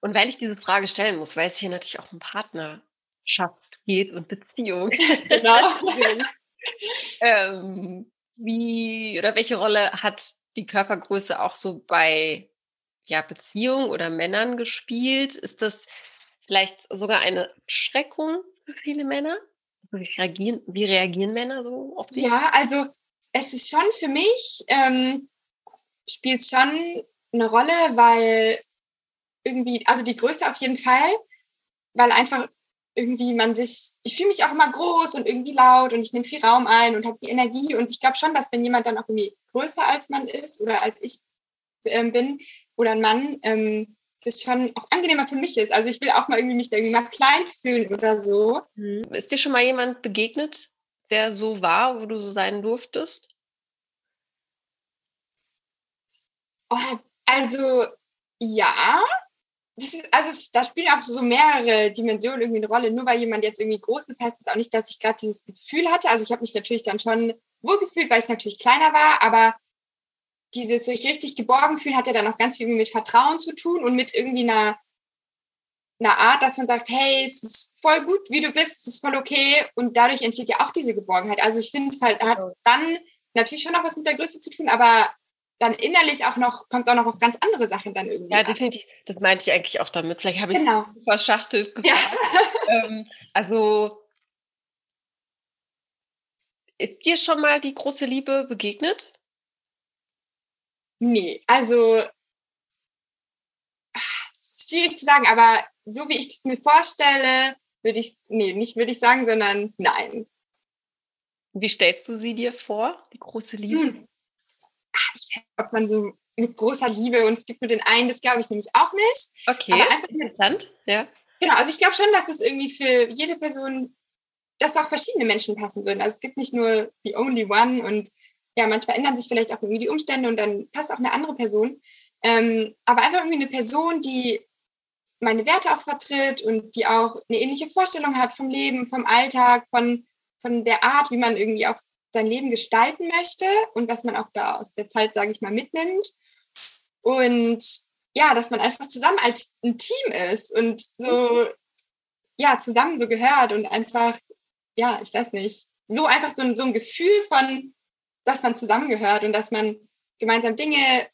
Und weil ich diese Frage stellen muss, weil es hier natürlich auch um Partnerschaft geht und Beziehung. Genau. ähm, wie oder welche Rolle hat die Körpergröße auch so bei ja, Beziehungen oder Männern gespielt? Ist das vielleicht sogar eine Schreckung für viele Männer? Also wie, reagieren, wie reagieren Männer so auf dich? Ja, also es ist schon für mich, ähm, spielt schon eine Rolle, weil irgendwie, also die Größe auf jeden Fall, weil einfach irgendwie man sich, ich fühle mich auch immer groß und irgendwie laut und ich nehme viel Raum ein und habe die Energie und ich glaube schon, dass wenn jemand dann auch irgendwie größer als man ist oder als ich ähm, bin oder ein Mann, ähm, das schon auch angenehmer für mich ist. Also ich will auch mal irgendwie mich da irgendwie mal klein fühlen oder so. Mhm. Ist dir schon mal jemand begegnet, der so war, wo du so sein durftest? Oh, also ja, ist, also da spielen auch so mehrere Dimensionen irgendwie eine Rolle. Nur weil jemand jetzt irgendwie groß ist, heißt das auch nicht, dass ich gerade dieses Gefühl hatte. Also ich habe mich natürlich dann schon wohlgefühlt, weil ich natürlich kleiner war, aber dieses sich richtig geborgen fühlen hat ja dann auch ganz viel mit Vertrauen zu tun und mit irgendwie einer, einer Art, dass man sagt, hey, es ist voll gut, wie du bist, es ist voll okay und dadurch entsteht ja auch diese Geborgenheit. Also ich finde, es halt hat dann natürlich schon noch was mit der Größe zu tun, aber dann innerlich auch noch, kommt es auch noch auf ganz andere Sachen dann irgendwie. Ja, definitiv. Das meinte ich eigentlich auch damit. Vielleicht habe ich es genau. verschachtelt gefragt. Ja. ähm, also, ist dir schon mal die große Liebe begegnet? Nee, also schwierig zu sagen, aber so wie ich es mir vorstelle, würde ich, nee, nicht würde ich sagen, sondern nein. Wie stellst du sie dir vor, die große Liebe? Hm ob man so mit großer Liebe und es gibt nur den einen, das glaube ich nämlich auch nicht. Okay, aber einfach interessant, ja. Genau, also ich glaube schon, dass es irgendwie für jede Person, dass auch verschiedene Menschen passen würden. Also es gibt nicht nur die only one und ja, manchmal ändern sich vielleicht auch irgendwie die Umstände und dann passt auch eine andere Person. Ähm, aber einfach irgendwie eine Person, die meine Werte auch vertritt und die auch eine ähnliche Vorstellung hat vom Leben, vom Alltag, von, von der Art, wie man irgendwie auch sein Leben gestalten möchte und was man auch da aus der Zeit, sage ich mal, mitnimmt. Und ja, dass man einfach zusammen als ein Team ist und so, ja, zusammen so gehört und einfach, ja, ich weiß nicht, so einfach so ein, so ein Gefühl von, dass man zusammengehört und dass man gemeinsam Dinge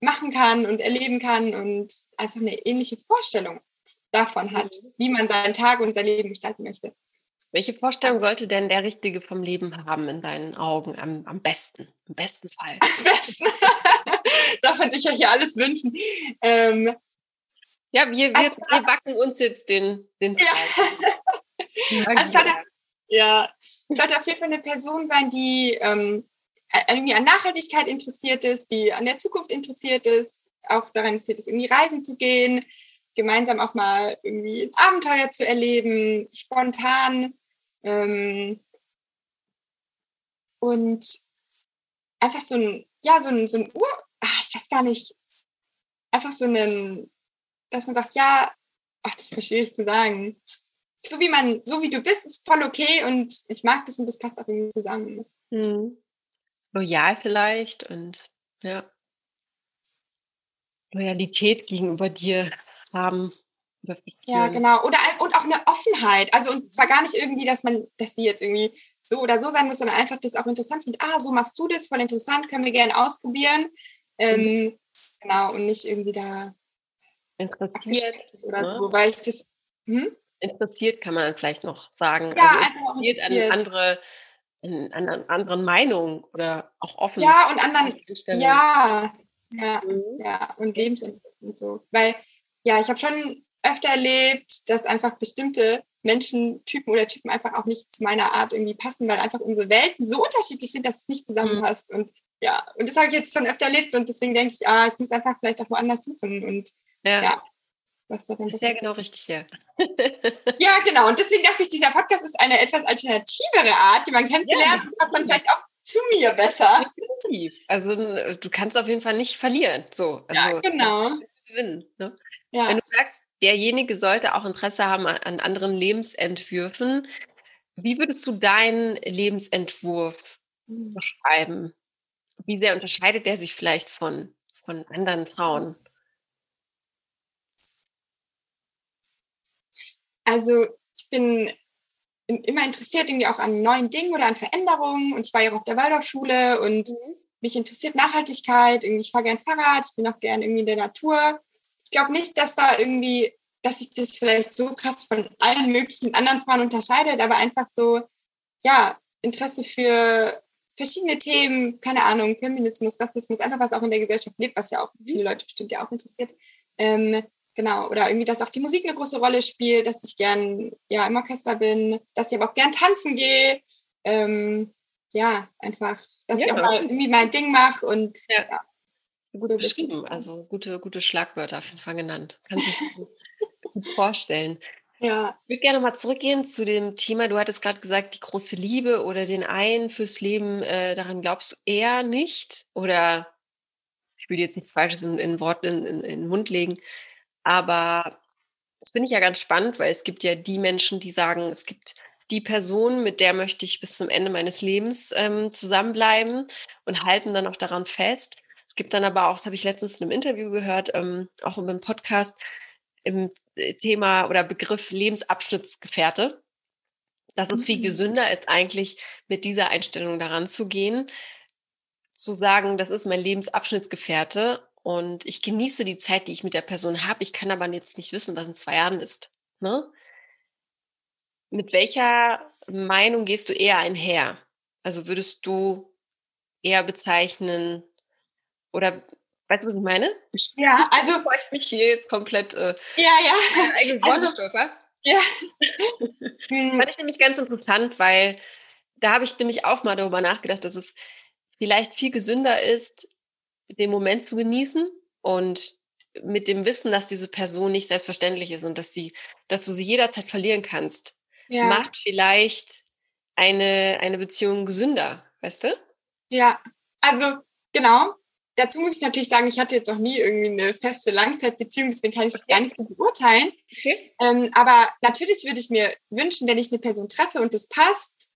machen kann und erleben kann und einfach eine ähnliche Vorstellung davon hat, mhm. wie man seinen Tag und sein Leben gestalten möchte. Welche Vorstellung sollte denn der Richtige vom Leben haben in deinen Augen am, am besten? Im besten Fall. Am besten. Darf man sich ja hier alles wünschen. Ähm, ja, wir, wir, also, wir backen uns jetzt den, den ja. also, sollte, ja, es sollte auf jeden Fall eine Person sein, die ähm, irgendwie an Nachhaltigkeit interessiert ist, die an der Zukunft interessiert ist, auch daran interessiert ist, irgendwie reisen zu gehen, gemeinsam auch mal irgendwie ein Abenteuer zu erleben, spontan. Ähm, und einfach so ein, ja, so ein, so ein Ur, ach, ich weiß gar nicht, einfach so ein, dass man sagt, ja, ach, das ist schwierig zu sagen. So wie man, so wie du bist, ist voll okay und ich mag das und das passt auch irgendwie zusammen. Hm. Loyal vielleicht und ja. Loyalität gegenüber dir haben. Ja, genau. Oder und auch eine Offenheit. Also und zwar gar nicht irgendwie, dass man, dass die jetzt irgendwie so oder so sein muss, sondern einfach das auch interessant findet. Ah, so machst du das, voll interessant, können wir gerne ausprobieren. Ähm, mhm. Genau, und nicht irgendwie da interessiert oder ne? so, weil ich das. Hm? Interessiert kann man vielleicht noch sagen. Ja, also interessiert an andere, an, an anderen Meinungen oder auch offen. Ja, und anderen. Ja, ja, mhm. ja, und Lebensentwicklung und so. Weil, ja, ich habe schon öfter erlebt, dass einfach bestimmte Menschentypen oder Typen einfach auch nicht zu meiner Art irgendwie passen, weil einfach unsere Welten so unterschiedlich sind, dass es nicht zusammenpasst. Mhm. Und ja, und das habe ich jetzt schon öfter erlebt und deswegen denke ich, ah, ich muss einfach vielleicht auch woanders suchen und ja. ja was da dann Sehr genau richtig, ja. ja, genau. Und deswegen dachte ich, dieser Podcast ist eine etwas alternativere Art, die man kennenzulernen, ja, passt dann vielleicht auch zu mir besser. Definitiv. Also du kannst auf jeden Fall nicht verlieren. So. Also, ja, genau. Gewinnen, ne? Ja. Wenn du sagst, derjenige sollte auch Interesse haben an anderen Lebensentwürfen, wie würdest du deinen Lebensentwurf hm. beschreiben? Wie sehr unterscheidet der sich vielleicht von, von anderen Frauen? Also ich bin immer interessiert irgendwie auch an neuen Dingen oder an Veränderungen. Und ich war ja auch auf der Waldorfschule und mhm. mich interessiert Nachhaltigkeit. Irgendwie, ich fahre gern Fahrrad, ich bin auch gern irgendwie in der Natur. Ich glaube nicht, dass da irgendwie, dass sich das vielleicht so krass von allen möglichen anderen Frauen unterscheidet, aber einfach so, ja, Interesse für verschiedene Themen, keine Ahnung, Feminismus, Rassismus, einfach was auch in der Gesellschaft lebt, was ja auch viele Leute bestimmt ja auch interessiert. Ähm, genau, oder irgendwie, dass auch die Musik eine große Rolle spielt, dass ich gern ja im Orchester bin, dass ich aber auch gern tanzen gehe. Ähm, ja, einfach, dass ja, ich auch mal irgendwie mein Ding mache und ja. ja gute beschrieben, also gute, gute Schlagwörter auf jeden Fall genannt. Kann sich gut vorstellen. Ja. Ich würde gerne mal zurückgehen zu dem Thema. Du hattest gerade gesagt, die große Liebe oder den einen fürs Leben, äh, daran glaubst du eher nicht? Oder ich will jetzt nichts Falsches in, in Worte in, in, in den Mund legen. Aber das finde ich ja ganz spannend, weil es gibt ja die Menschen, die sagen, es gibt die Person, mit der möchte ich bis zum Ende meines Lebens ähm, zusammenbleiben und halten dann auch daran fest. Es gibt dann aber auch, das habe ich letztens in einem Interview gehört, ähm, auch in einem Podcast, im äh, Thema oder Begriff Lebensabschnittsgefährte, dass es viel mhm. gesünder ist, eigentlich mit dieser Einstellung daran zu gehen, zu sagen, das ist mein Lebensabschnittsgefährte und ich genieße die Zeit, die ich mit der Person habe. Ich kann aber jetzt nicht wissen, was in zwei Jahren ist. Ne? Mit welcher Meinung gehst du eher einher? Also würdest du eher bezeichnen oder weißt du, was ich meine? Ja, also bevor ich mich hier jetzt komplett äh, ja, ja. also, Ja. Hm. Fand ich nämlich ganz interessant, weil da habe ich nämlich auch mal darüber nachgedacht, dass es vielleicht viel gesünder ist, den Moment zu genießen und mit dem Wissen, dass diese Person nicht selbstverständlich ist und dass sie, dass du sie jederzeit verlieren kannst, ja. macht vielleicht eine, eine Beziehung gesünder, weißt du? Ja, also genau. Dazu muss ich natürlich sagen, ich hatte jetzt noch nie irgendwie eine feste Langzeitbeziehung, deswegen kann ich das gar nicht so beurteilen. Okay. Ähm, aber natürlich würde ich mir wünschen, wenn ich eine Person treffe und das passt,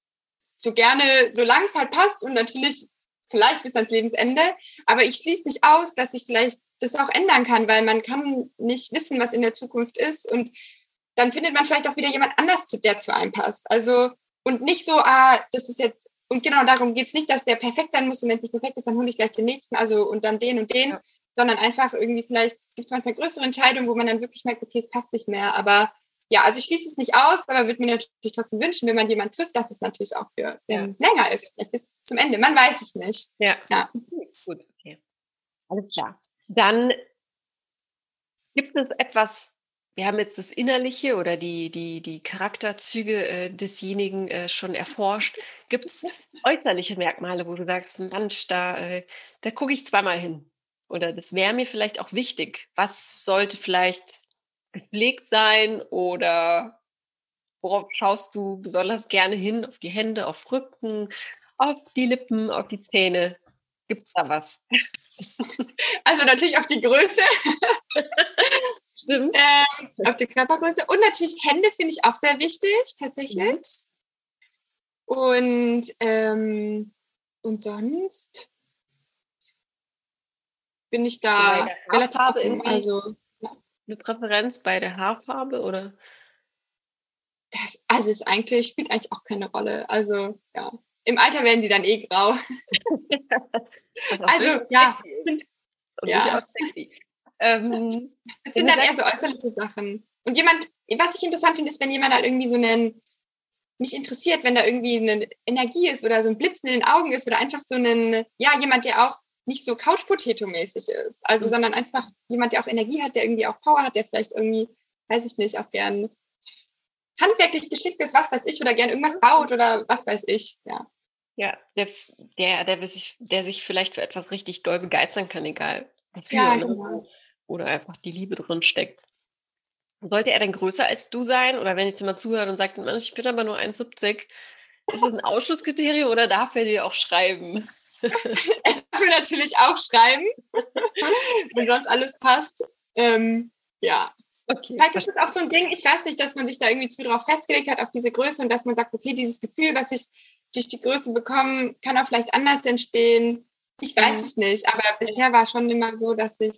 so gerne, solange es halt passt und natürlich vielleicht bis ans Lebensende. Aber ich schließe nicht aus, dass ich vielleicht das auch ändern kann, weil man kann nicht wissen, was in der Zukunft ist. Und dann findet man vielleicht auch wieder jemand anders, der zu einem passt. Also, und nicht so, ah, das ist jetzt, und genau darum geht's nicht, dass der perfekt sein muss und wenn es nicht perfekt ist, dann hole ich gleich den nächsten, also und dann den und den, ja. sondern einfach irgendwie vielleicht gibt es manchmal größere Entscheidungen, wo man dann wirklich merkt, okay, es passt nicht mehr. Aber ja, also ich schließe es nicht aus, aber würde mir natürlich trotzdem wünschen, wenn man jemanden trifft, dass es natürlich auch für ja. länger ist, vielleicht bis zum Ende. Man weiß es nicht. Ja. ja. Gut, okay. Alles klar. Dann gibt es etwas, wir haben jetzt das Innerliche oder die, die, die Charakterzüge äh, desjenigen äh, schon erforscht. Gibt es äußerliche Merkmale, wo du sagst, Mensch, da, äh, da gucke ich zweimal hin? Oder das wäre mir vielleicht auch wichtig. Was sollte vielleicht gepflegt sein oder worauf schaust du besonders gerne hin? Auf die Hände, auf Rücken, auf die Lippen, auf die Zähne? Gibt es da was? Also natürlich auf die Größe. Stimmt. Ähm, auf die Körpergröße. Und natürlich Hände finde ich auch sehr wichtig, tatsächlich. Mhm. Und, ähm, und sonst bin ich da relativ offen. Also, eine Präferenz bei der Haarfarbe oder? Das, also ist eigentlich, spielt eigentlich auch keine Rolle. Also, ja. Im Alter werden die dann eh grau. also, ja, sind, ja. Ähm, das sind dann eher so äußerliche Sachen. Und jemand, was ich interessant finde, ist, wenn jemand halt irgendwie so einen, mich interessiert, wenn da irgendwie eine Energie ist oder so ein Blitzen in den Augen ist oder einfach so ein, ja, jemand, der auch nicht so Couch-Potato-mäßig ist. Also, mhm. sondern einfach jemand, der auch Energie hat, der irgendwie auch Power hat, der vielleicht irgendwie, weiß ich nicht, auch gern handwerklich geschickt ist, was weiß ich, oder gern irgendwas baut oder was weiß ich, ja. Ja, der, der, der, sich, der sich vielleicht für etwas richtig doll begeistern kann, egal wofür. Ja, ne? genau. Oder einfach die Liebe drin steckt. Sollte er denn größer als du sein? Oder wenn jetzt jemand zuhört und sagt, ich bin aber nur 1,70, ist das ein Ausschlusskriterium oder darf er dir auch schreiben? er darf mir natürlich auch schreiben, wenn sonst alles passt. Ähm, ja. Okay. Vielleicht ist es auch so ein Ding, ich weiß nicht, dass man sich da irgendwie zu drauf festgelegt hat, auf diese Größe und dass man sagt, okay, dieses Gefühl, was ich durch die Größe bekomme, kann auch vielleicht anders entstehen. Ich weiß mhm. es nicht, aber bisher war schon immer so, dass ich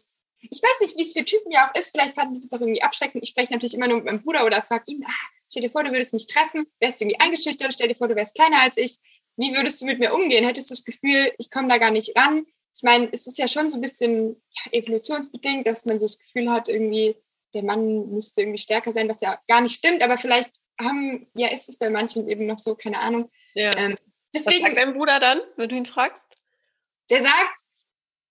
ich weiß nicht, wie es für Typen ja auch ist. Vielleicht fanden die das auch irgendwie abschreckend. Ich spreche natürlich immer nur mit meinem Bruder oder frage ihn, ah, stell dir vor, du würdest mich treffen, wärst du irgendwie eingeschüchtert, stell dir vor, du wärst kleiner als ich. Wie würdest du mit mir umgehen? Hättest du das Gefühl, ich komme da gar nicht ran? Ich meine, es ist ja schon so ein bisschen ja, evolutionsbedingt, dass man so das Gefühl hat, irgendwie, der Mann müsste irgendwie stärker sein, was ja gar nicht stimmt, aber vielleicht haben, ja, ist es bei manchen eben noch so, keine Ahnung. Ja. Ähm, deswegen, was sagt dein Bruder dann, wenn du ihn fragst? Der sagt,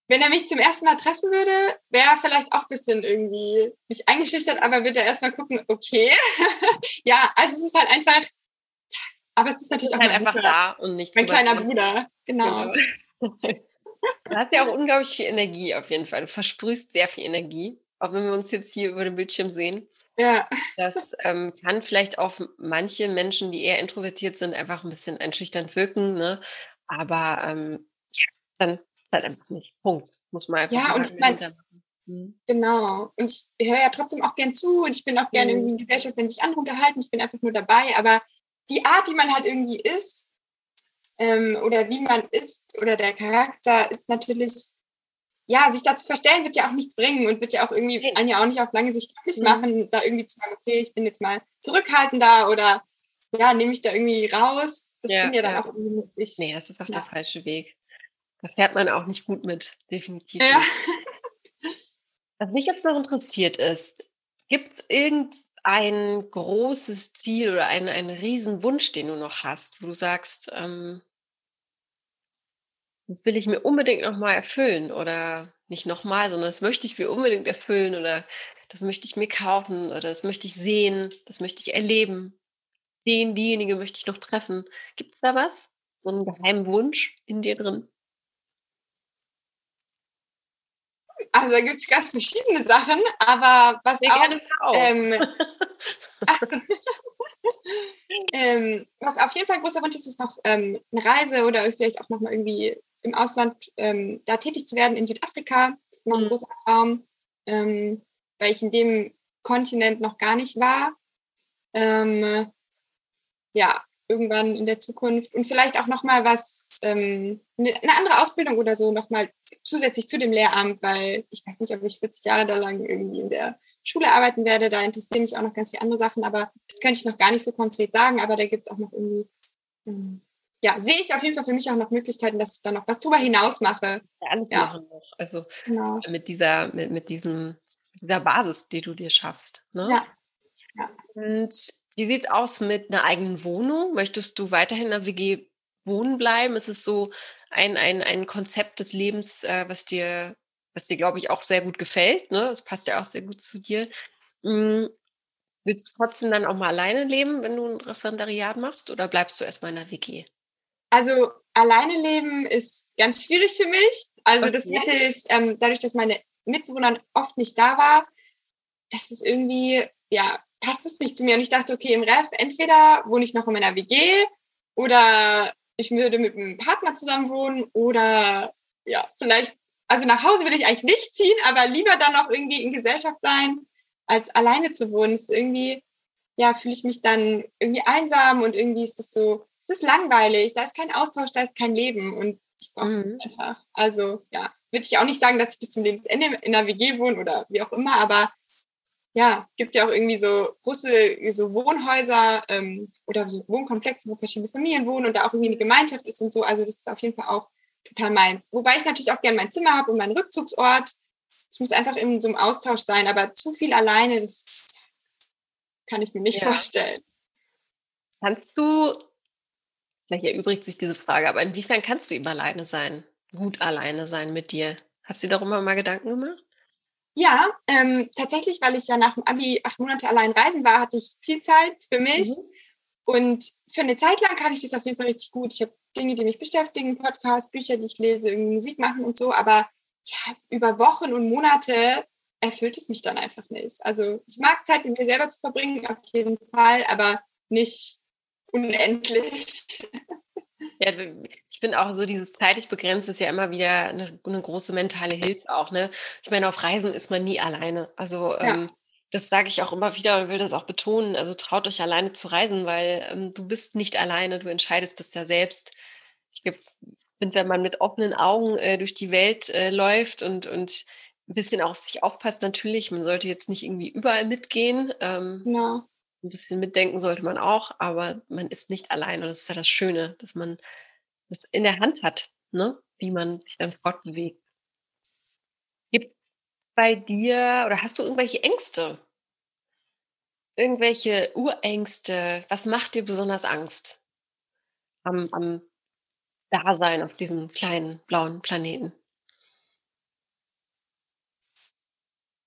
wenn er mich zum ersten Mal treffen würde, wäre er vielleicht auch ein bisschen irgendwie nicht eingeschüchtert, aber würde er erstmal gucken, okay. ja, also es ist halt einfach, aber es ist natürlich ist auch halt einfach Bruder. da und nicht Mein kleiner Bruder, genau. genau. Du hast ja auch unglaublich viel Energie auf jeden Fall. Du versprühst sehr viel Energie, auch wenn wir uns jetzt hier über den Bildschirm sehen. Ja. Das ähm, kann vielleicht auf manche Menschen, die eher introvertiert sind, einfach ein bisschen einschüchternd wirken. Ne? Aber ähm, dann halt einfach nicht. Punkt. Muss man einfach ja, und ich mein, mhm. Genau. Und ich höre ja trotzdem auch gern zu und ich bin auch gern mhm. irgendwie in Gesellschaft, wenn sich andere unterhalten. Ich bin einfach nur dabei. Aber die Art, wie man halt irgendwie ist ähm, oder wie man ist oder der Charakter ist natürlich, ja, sich da zu verstellen wird ja auch nichts bringen und wird ja auch irgendwie einen ja auch nicht auf lange Sicht glücklich mhm. machen, da irgendwie zu sagen, okay, ich bin jetzt mal zurückhaltender oder ja, nehme ich da irgendwie raus. Das ja, bin ja dann ja. auch irgendwie nicht ich. Nee, das ist auch ja. der falsche Weg. Da fährt man auch nicht gut mit, definitiv. Ja. Was mich jetzt noch interessiert ist, gibt es irgendein großes Ziel oder einen, einen riesen Wunsch, den du noch hast, wo du sagst, ähm, das will ich mir unbedingt nochmal erfüllen oder nicht nochmal, sondern das möchte ich mir unbedingt erfüllen oder das möchte ich mir kaufen oder das möchte ich sehen, das möchte ich erleben. Den, diejenige möchte ich noch treffen. Gibt es da was? So einen geheimen Wunsch in dir drin? Also da gibt es ganz verschiedene Sachen, aber was Sehr auch, ähm, ähm, was auf jeden Fall ein großer Wunsch ist, ist noch ähm, eine Reise oder vielleicht auch nochmal irgendwie im Ausland ähm, da tätig zu werden in Südafrika. Das ist noch ein mhm. großer Traum, ähm, weil ich in dem Kontinent noch gar nicht war. Ähm, ja, irgendwann in der Zukunft und vielleicht auch nochmal was, ähm, eine, eine andere Ausbildung oder so nochmal zusätzlich zu dem Lehramt, weil ich weiß nicht, ob ich 40 Jahre da lang irgendwie in der Schule arbeiten werde. Da interessieren mich auch noch ganz viele andere Sachen, aber das könnte ich noch gar nicht so konkret sagen, aber da gibt es auch noch irgendwie, ähm, ja, sehe ich auf jeden Fall für mich auch noch Möglichkeiten, dass ich da noch was drüber hinaus mache. Ja, alles ja. machen noch. Also genau. mit dieser, mit, mit diesem, dieser Basis, die du dir schaffst. Ne? Ja. ja. Und wie sieht es aus mit einer eigenen Wohnung? Möchtest du weiterhin in der WG wohnen bleiben? Ist es so ein, ein, ein Konzept des Lebens, äh, was dir, was dir, glaube ich, auch sehr gut gefällt? Ne? Es passt ja auch sehr gut zu dir. Mhm. Willst du trotzdem dann auch mal alleine leben, wenn du ein Referendariat machst oder bleibst du erstmal in der WG? Also alleine leben ist ganz schwierig für mich. Also okay. das hätte ich, ähm, dadurch, dass meine Mitbewohner oft nicht da war, das ist irgendwie, ja, passt es nicht zu mir. Und ich dachte, okay, im Ref, entweder wohne ich noch in meiner WG oder ich würde mit einem Partner zusammen wohnen oder ja, vielleicht, also nach Hause will ich eigentlich nicht ziehen, aber lieber dann auch irgendwie in Gesellschaft sein, als alleine zu wohnen. Das ist irgendwie, ja, fühle ich mich dann irgendwie einsam und irgendwie ist es so, ist langweilig, da ist kein Austausch, da ist kein Leben und ich brauche es mhm. einfach. Also ja, würde ich auch nicht sagen, dass ich bis zum Lebensende in einer WG wohne oder wie auch immer, aber ja, gibt ja auch irgendwie so große so Wohnhäuser ähm, oder so Wohnkomplexe, wo verschiedene Familien wohnen und da auch irgendwie eine Gemeinschaft ist und so. Also das ist auf jeden Fall auch total meins. Wobei ich natürlich auch gerne mein Zimmer habe und meinen Rückzugsort. Es muss einfach in so einem Austausch sein, aber zu viel alleine, das kann ich mir nicht ja. vorstellen. Kannst du, vielleicht erübrigt sich diese Frage, aber inwiefern kannst du eben alleine sein? Gut alleine sein mit dir? Hast du dir darüber mal Gedanken gemacht? Ja, ähm, tatsächlich, weil ich ja nach dem Abi acht Monate allein reisen war, hatte ich viel Zeit für mich. Mhm. Und für eine Zeit lang kann ich das auf jeden Fall richtig gut. Ich habe Dinge, die mich beschäftigen, Podcasts, Bücher, die ich lese, irgendwie Musik machen und so. Aber ja, über Wochen und Monate erfüllt es mich dann einfach nicht. Also ich mag Zeit mit mir selber zu verbringen, auf jeden Fall, aber nicht unendlich. Ja, ich finde auch so dieses zeitlich begrenzt ist ja immer wieder eine, eine, große mentale Hilfe auch. Ne? Ich meine, auf Reisen ist man nie alleine. Also ja. ähm, das sage ich auch immer wieder und will das auch betonen. Also traut euch alleine zu reisen, weil ähm, du bist nicht alleine, du entscheidest das ja selbst. Ich finde, wenn man mit offenen Augen äh, durch die Welt äh, läuft und, und ein bisschen auf sich aufpasst, natürlich, man sollte jetzt nicht irgendwie überall mitgehen. Ähm, ja ein bisschen mitdenken sollte man auch, aber man ist nicht allein und das ist ja das Schöne, dass man das in der Hand hat, ne? wie man sich dann fortbewegt. Gibt es bei dir oder hast du irgendwelche Ängste? Irgendwelche Urängste? Was macht dir besonders Angst am, am Dasein auf diesem kleinen blauen Planeten?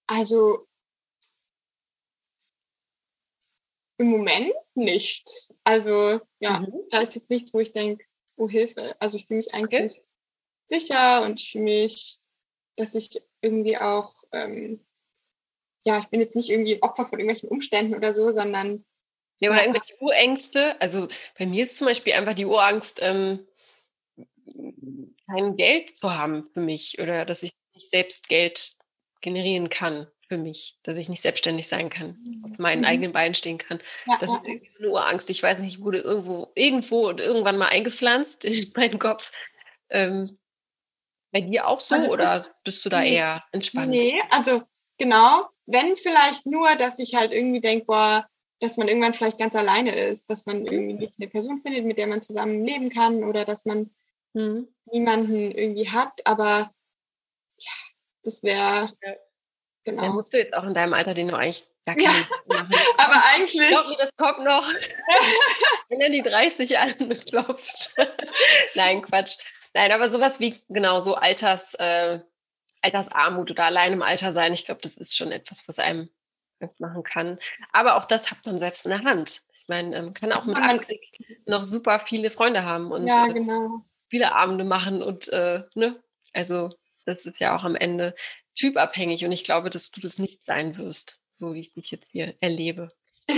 Also Im Moment nichts. Also ja, mhm. da ist jetzt nichts, wo ich denke, oh Hilfe. Also ich fühle mich eigentlich okay. sicher und ich fühle mich, dass ich irgendwie auch, ähm, ja, ich bin jetzt nicht irgendwie Opfer von irgendwelchen Umständen oder so, sondern ja, oder irgendwelche Urängste. Also bei mir ist zum Beispiel einfach die Urangst, ähm, kein Geld zu haben für mich oder dass ich nicht selbst Geld generieren kann für mich, dass ich nicht selbstständig sein kann, auf meinen mhm. eigenen Beinen stehen kann. Ja, das ist irgendwie so eine Urangst. Ich weiß nicht, wurde irgendwo, irgendwo und irgendwann mal eingepflanzt in meinen Kopf. Ähm, bei dir auch so also, oder bist du da nee, eher entspannt? Nee, also genau, wenn vielleicht nur, dass ich halt irgendwie denke, boah, dass man irgendwann vielleicht ganz alleine ist, dass man irgendwie nicht eine Person findet, mit der man zusammen leben kann oder dass man mhm. niemanden irgendwie hat, aber ja, das wäre ja. Genau. Dann musst du jetzt auch in deinem Alter den noch eigentlich gar ja, machen. Aber eigentlich. Ich glaube, das kommt noch, wenn er die 30 anklopft. Nein, Quatsch. Nein, aber sowas wie, genau, so Alters, äh, Altersarmut oder allein im Alter sein, ich glaube, das ist schon etwas, was einem ganz machen kann. Aber auch das hat man selbst in der Hand. Ich meine, man ähm, kann auch mit 80 noch super viele Freunde haben und ja, äh, genau. äh, viele Abende machen und, äh, ne, also das ist ja auch am Ende typabhängig und ich glaube, dass du das nicht sein wirst, so wie ich dich jetzt hier erlebe.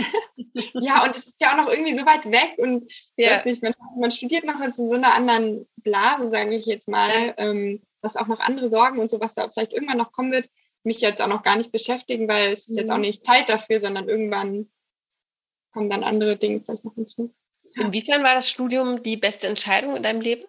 ja, und es ist ja auch noch irgendwie so weit weg und ja. nicht, man, man, studiert noch in so einer anderen Blase, sage ich jetzt mal, ähm, dass auch noch andere Sorgen und so, was da vielleicht irgendwann noch kommen wird, mich jetzt auch noch gar nicht beschäftigen, weil es ist jetzt auch mhm. nicht Zeit dafür, sondern irgendwann kommen dann andere Dinge vielleicht noch hinzu. Inwiefern war das Studium die beste Entscheidung in deinem Leben?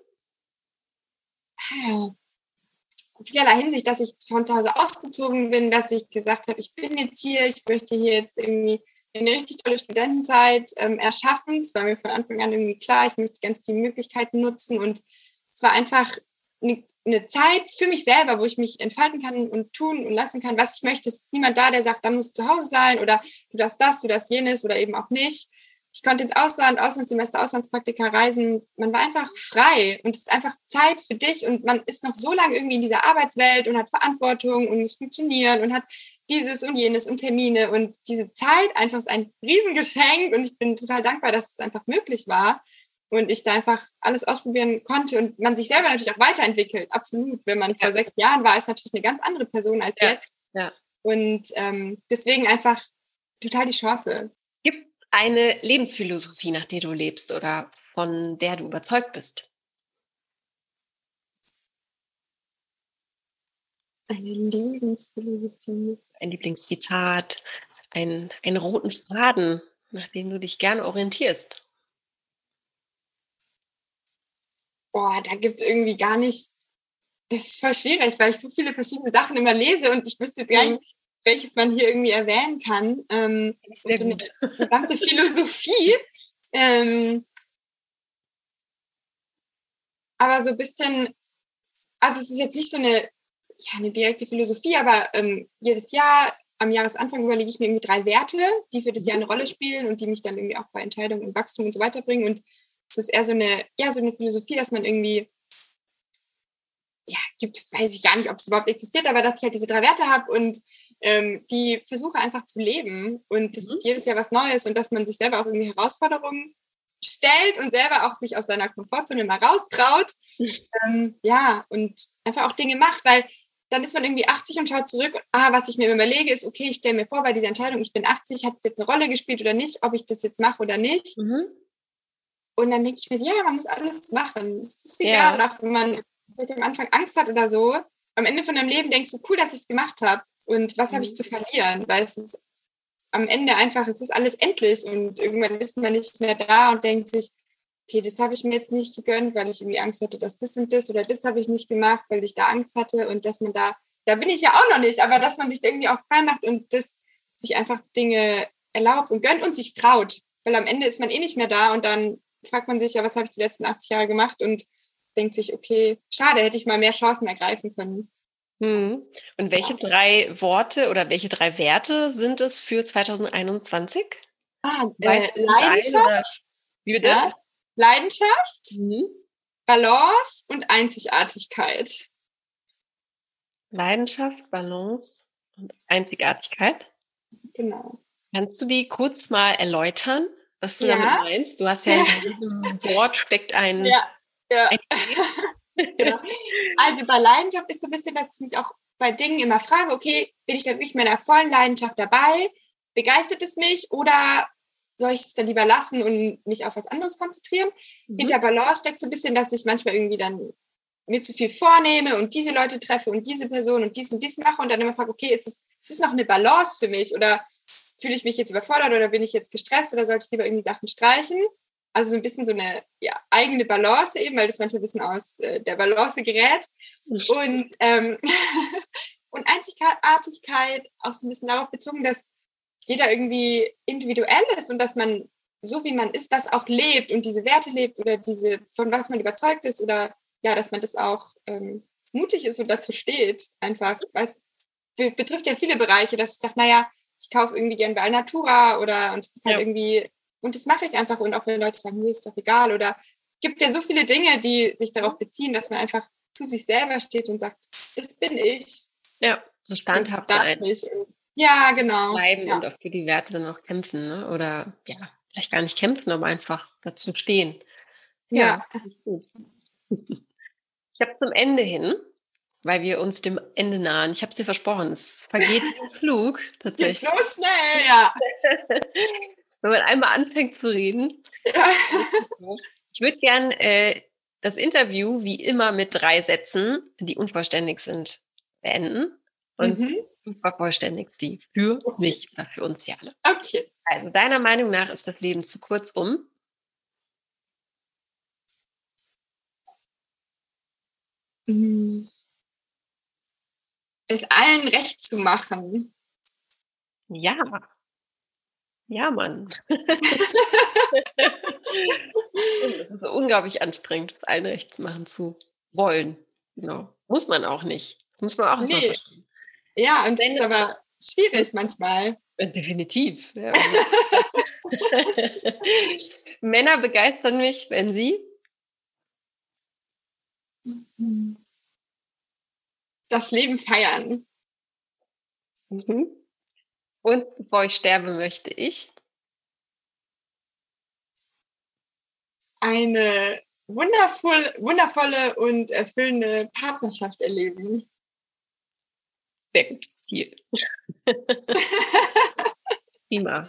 Vielerlei Hinsicht, dass ich von zu Hause ausgezogen bin, dass ich gesagt habe, ich bin jetzt hier, ich möchte hier jetzt irgendwie eine richtig tolle Studentenzeit ähm, erschaffen. Es war mir von Anfang an irgendwie klar, ich möchte ganz viele Möglichkeiten nutzen und es war einfach eine, eine Zeit für mich selber, wo ich mich entfalten kann und tun und lassen kann, was ich möchte. Es ist niemand da, der sagt, dann musst du zu Hause sein oder du darfst das, du darfst jenes oder eben auch nicht ich konnte ins Ausland, Auslandssemester, Auslandspraktika reisen. Man war einfach frei und es ist einfach Zeit für dich und man ist noch so lange irgendwie in dieser Arbeitswelt und hat Verantwortung und muss funktionieren und hat dieses und jenes und Termine und diese Zeit einfach ist ein Riesengeschenk und ich bin total dankbar, dass es einfach möglich war und ich da einfach alles ausprobieren konnte und man sich selber natürlich auch weiterentwickelt. Absolut. Wenn man ja. vor sechs Jahren war, ist natürlich eine ganz andere Person als ja. jetzt. Ja. Und ähm, deswegen einfach total die Chance. Eine Lebensphilosophie, nach der du lebst oder von der du überzeugt bist? Eine Lebensphilosophie. Ein Lieblingszitat, ein, einen roten Faden, nach dem du dich gerne orientierst. Boah, da gibt es irgendwie gar nicht. Das ist voll schwierig, weil ich so viele verschiedene Sachen immer lese und ich wüsste jetzt gar nicht, welches man hier irgendwie erwähnen kann. Ähm, Sehr so eine gesamte Philosophie. Ähm, aber so ein bisschen, also es ist jetzt nicht so eine, ja, eine direkte Philosophie, aber ähm, jedes Jahr am Jahresanfang überlege ich mir irgendwie drei Werte, die für das Jahr eine Rolle spielen und die mich dann irgendwie auch bei Entscheidungen und Wachstum und so weiter bringen. Und es ist eher so eine, ja, so eine Philosophie, dass man irgendwie, ja, gibt, weiß ich gar nicht, ob es überhaupt existiert, aber dass ich halt diese drei Werte habe und ähm, die versuche einfach zu leben. Und es Mhm. ist jedes Jahr was Neues und dass man sich selber auch irgendwie Herausforderungen stellt und selber auch sich aus seiner Komfortzone mal raustraut. Ähm, ja, und einfach auch Dinge macht, weil dann ist man irgendwie 80 und schaut zurück. Ah, was ich mir überlege, ist, okay, ich stelle mir vor, bei dieser Entscheidung, ich bin 80, hat es jetzt eine Rolle gespielt oder nicht, ob ich das jetzt mache oder nicht. Mhm. Und dann denke ich mir, ja, man muss alles machen. Es ist Ja. egal, auch wenn man am Anfang Angst hat oder so. Am Ende von deinem Leben denkst du, cool, dass ich es gemacht habe. Und was habe ich Mhm. zu verlieren? Weil es ist am Ende einfach, es ist alles endlich und irgendwann ist man nicht mehr da und denkt sich, okay, das habe ich mir jetzt nicht gegönnt, weil ich irgendwie Angst hatte, dass das und das oder das habe ich nicht gemacht, weil ich da Angst hatte und dass man da, da bin ich ja auch noch nicht, aber dass man sich da irgendwie auch frei macht und das sich einfach Dinge erlaubt und gönnt und sich traut. Weil am Ende ist man eh nicht mehr da und dann fragt man sich ja, was habe ich die letzten 80 Jahre gemacht und denkt sich, okay, schade, hätte ich mal mehr Chancen ergreifen können. Mhm. Und welche drei Worte oder welche drei Werte sind es für 2021? Ah, äh, Leidenschaft, Wie bitte? ja, Leidenschaft, Mhm. Balance und Einzigartigkeit. Leidenschaft, Balance und Einzigartigkeit. Genau. Kannst du die kurz mal erläutern, was du Ja. damit meinst? Du hast ja in diesem Wort steckt ein, ja. ein Genau. Also bei Leidenschaft ist so ein bisschen, dass ich mich auch bei Dingen immer frage, okay, bin ich da wirklich mit meiner vollen Leidenschaft dabei? Begeistert es mich oder soll ich es dann lieber lassen und mich auf was anderes konzentrieren? Mhm. Hinter Balance steckt so ein bisschen, dass ich manchmal irgendwie dann mir zu viel vornehme und diese Leute treffe und diese Person und dies und dies mache und dann immer frage, okay, ist es, ist es noch eine Balance für mich oder fühle ich mich jetzt überfordert oder bin ich jetzt gestresst oder sollte ich lieber irgendwie Sachen streichen? Also so ein bisschen so eine ja, eigene Balance eben, weil das manchmal ein bisschen aus äh, der Balance gerät. Und, ähm, und Einzigartigkeit auch so ein bisschen darauf bezogen, dass jeder irgendwie individuell ist und dass man so wie man ist, das auch lebt und diese Werte lebt oder diese, von was man überzeugt ist oder ja, dass man das auch ähm, mutig ist und dazu steht. Einfach, weil es be- betrifft ja viele Bereiche, dass ich sage, naja, ich kaufe irgendwie gern bei Alnatura oder und es ist halt Ja. irgendwie, und das mache ich einfach und auch wenn Leute sagen, mir ist doch egal oder gibt ja so viele Dinge, die sich darauf beziehen, dass man einfach zu sich selber steht und sagt, das bin ich. ja, so standhaft sein, ja, genau. bleiben ja. und auch für die Werte dann auch kämpfen, ne? Oder ja, vielleicht gar nicht kämpfen, aber einfach dazu stehen. ja. finde ich gut. Ich habe zum Ende hin, weil wir uns dem Ende nahen, ich habe es dir versprochen, es vergeht im Flug Geht tatsächlich. so schnell, ja. Wenn man einmal anfängt zu reden, ja. Ich würde gern äh, das Interview wie immer mit drei Sätzen, die unvollständig sind, beenden. Und Mhm. du vervollständigst die für mich für uns ja alle. Okay. Also deiner Meinung nach ist das Leben zu kurz um? Mm. Es allen recht zu machen. Ja. Ja, Mann. Es ist unglaublich anstrengend, es allen recht zu machen zu wollen. Genau. Muss man auch nicht. Das muss man auch mal Nee. verstehen. Ja, und das ist aber schwierig manchmal. Äh, Definitiv. Ja. Männer begeistern mich, wenn sie Das Leben feiern. Mhm. Und bevor ich sterbe, möchte ich. Eine wundervoll, wundervolle und erfüllende Partnerschaft erleben. Sehr gutes Ziel. Prima.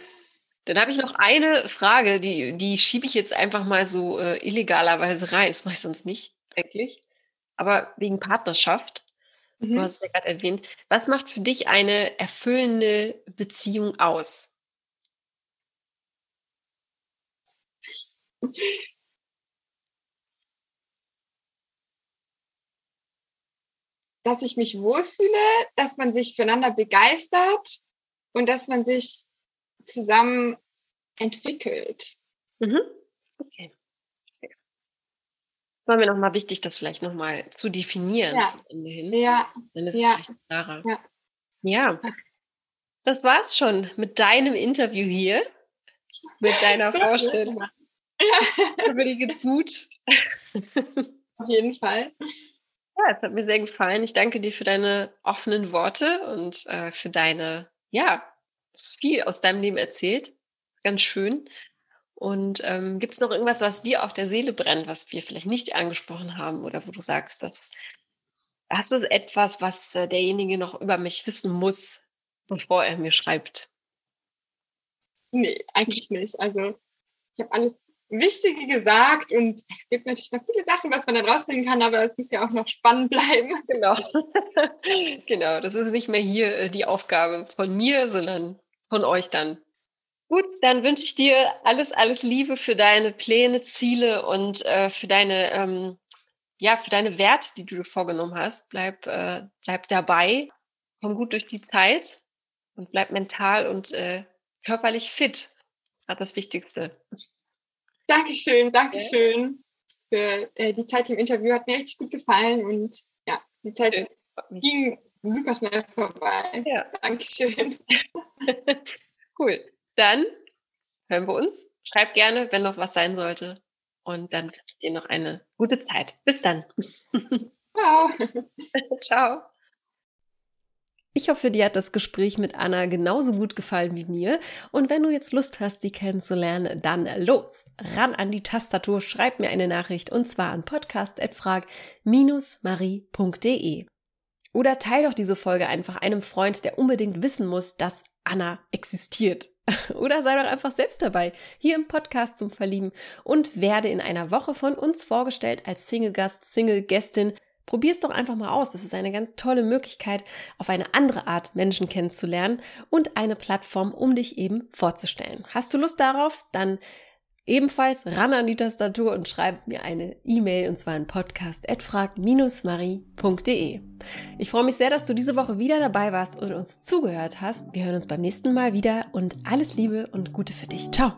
Dann habe ich noch eine Frage, die, die schiebe ich jetzt einfach mal so äh, illegalerweise rein. Das mache ich sonst nicht, eigentlich. Aber wegen Partnerschaft. Mhm. Du hast es ja gerade erwähnt. Was macht für dich eine erfüllende Beziehung aus? Dass ich mich wohlfühle, dass man sich füreinander begeistert und dass man sich zusammen entwickelt. Mhm. Okay. War mir nochmal wichtig, das vielleicht nochmal zu definieren ja. zum Ende hin. Ja. Dann ist ja. es klarer. Ja. ja. Das war's schon mit deinem Interview hier. Mit deiner Vorstellung. Ja. Dir geht's gut. Auf jeden Fall. Ja, es hat mir sehr gefallen. Ich danke dir für deine offenen Worte und äh, für deine, ja, viel aus deinem Leben erzählt. Ganz schön. Und ähm, gibt es noch irgendwas, was dir auf der Seele brennt, was wir vielleicht nicht angesprochen haben oder wo du sagst, dass hast du etwas, was äh, derjenige noch über mich wissen muss, bevor er mir schreibt? Nee, eigentlich nicht. Also ich habe alles Wichtige gesagt und es gibt natürlich noch viele Sachen, was man dann rausbringen kann, aber es muss ja auch noch spannend bleiben. Genau. genau, das ist nicht mehr hier äh, die Aufgabe von mir, sondern von euch dann. Gut, dann wünsche ich dir alles, alles Liebe für deine Pläne, Ziele und äh, für deine, ähm, ja, für deine Werte, die du dir vorgenommen hast. Bleib, äh, bleib dabei, komm gut durch die Zeit und bleib mental und äh, körperlich fit. Das ist das Wichtigste. Dankeschön, Dankeschön für äh, die Zeit im Interview. Hat mir richtig gut gefallen und ja, die Zeit ging super schnell vorbei. Ja. Dankeschön. cool. Dann hören wir uns. Schreib gerne, wenn noch was sein sollte. Und dann wünsche ich dir noch eine gute Zeit. Bis dann. Ciao. Ciao. Ich hoffe, dir hat das Gespräch mit Anna genauso gut gefallen wie mir. Und wenn du jetzt Lust hast, sie kennenzulernen, dann los! Ran an die Tastatur, schreib mir eine Nachricht und zwar an podcast.frag-marie.de. Oder teil doch diese Folge einfach einem Freund, der unbedingt wissen muss, dass Anna existiert. Oder sei doch einfach selbst dabei, hier im Podcast zum Verlieben und werde in einer Woche von uns vorgestellt als Single-Gast, Single-Gästin. Probier's doch einfach mal aus. Das ist eine ganz tolle Möglichkeit, auf eine andere Art Menschen kennenzulernen und eine Plattform, um dich eben vorzustellen. Hast du Lust darauf? Dann ebenfalls ran an die Tastatur und schreib mir eine E-Mail und zwar an podcast.frag-marie.de. Ich freue mich sehr, dass du diese Woche wieder dabei warst und uns zugehört hast. Wir hören uns beim nächsten Mal wieder und alles Liebe und Gute für dich. Ciao!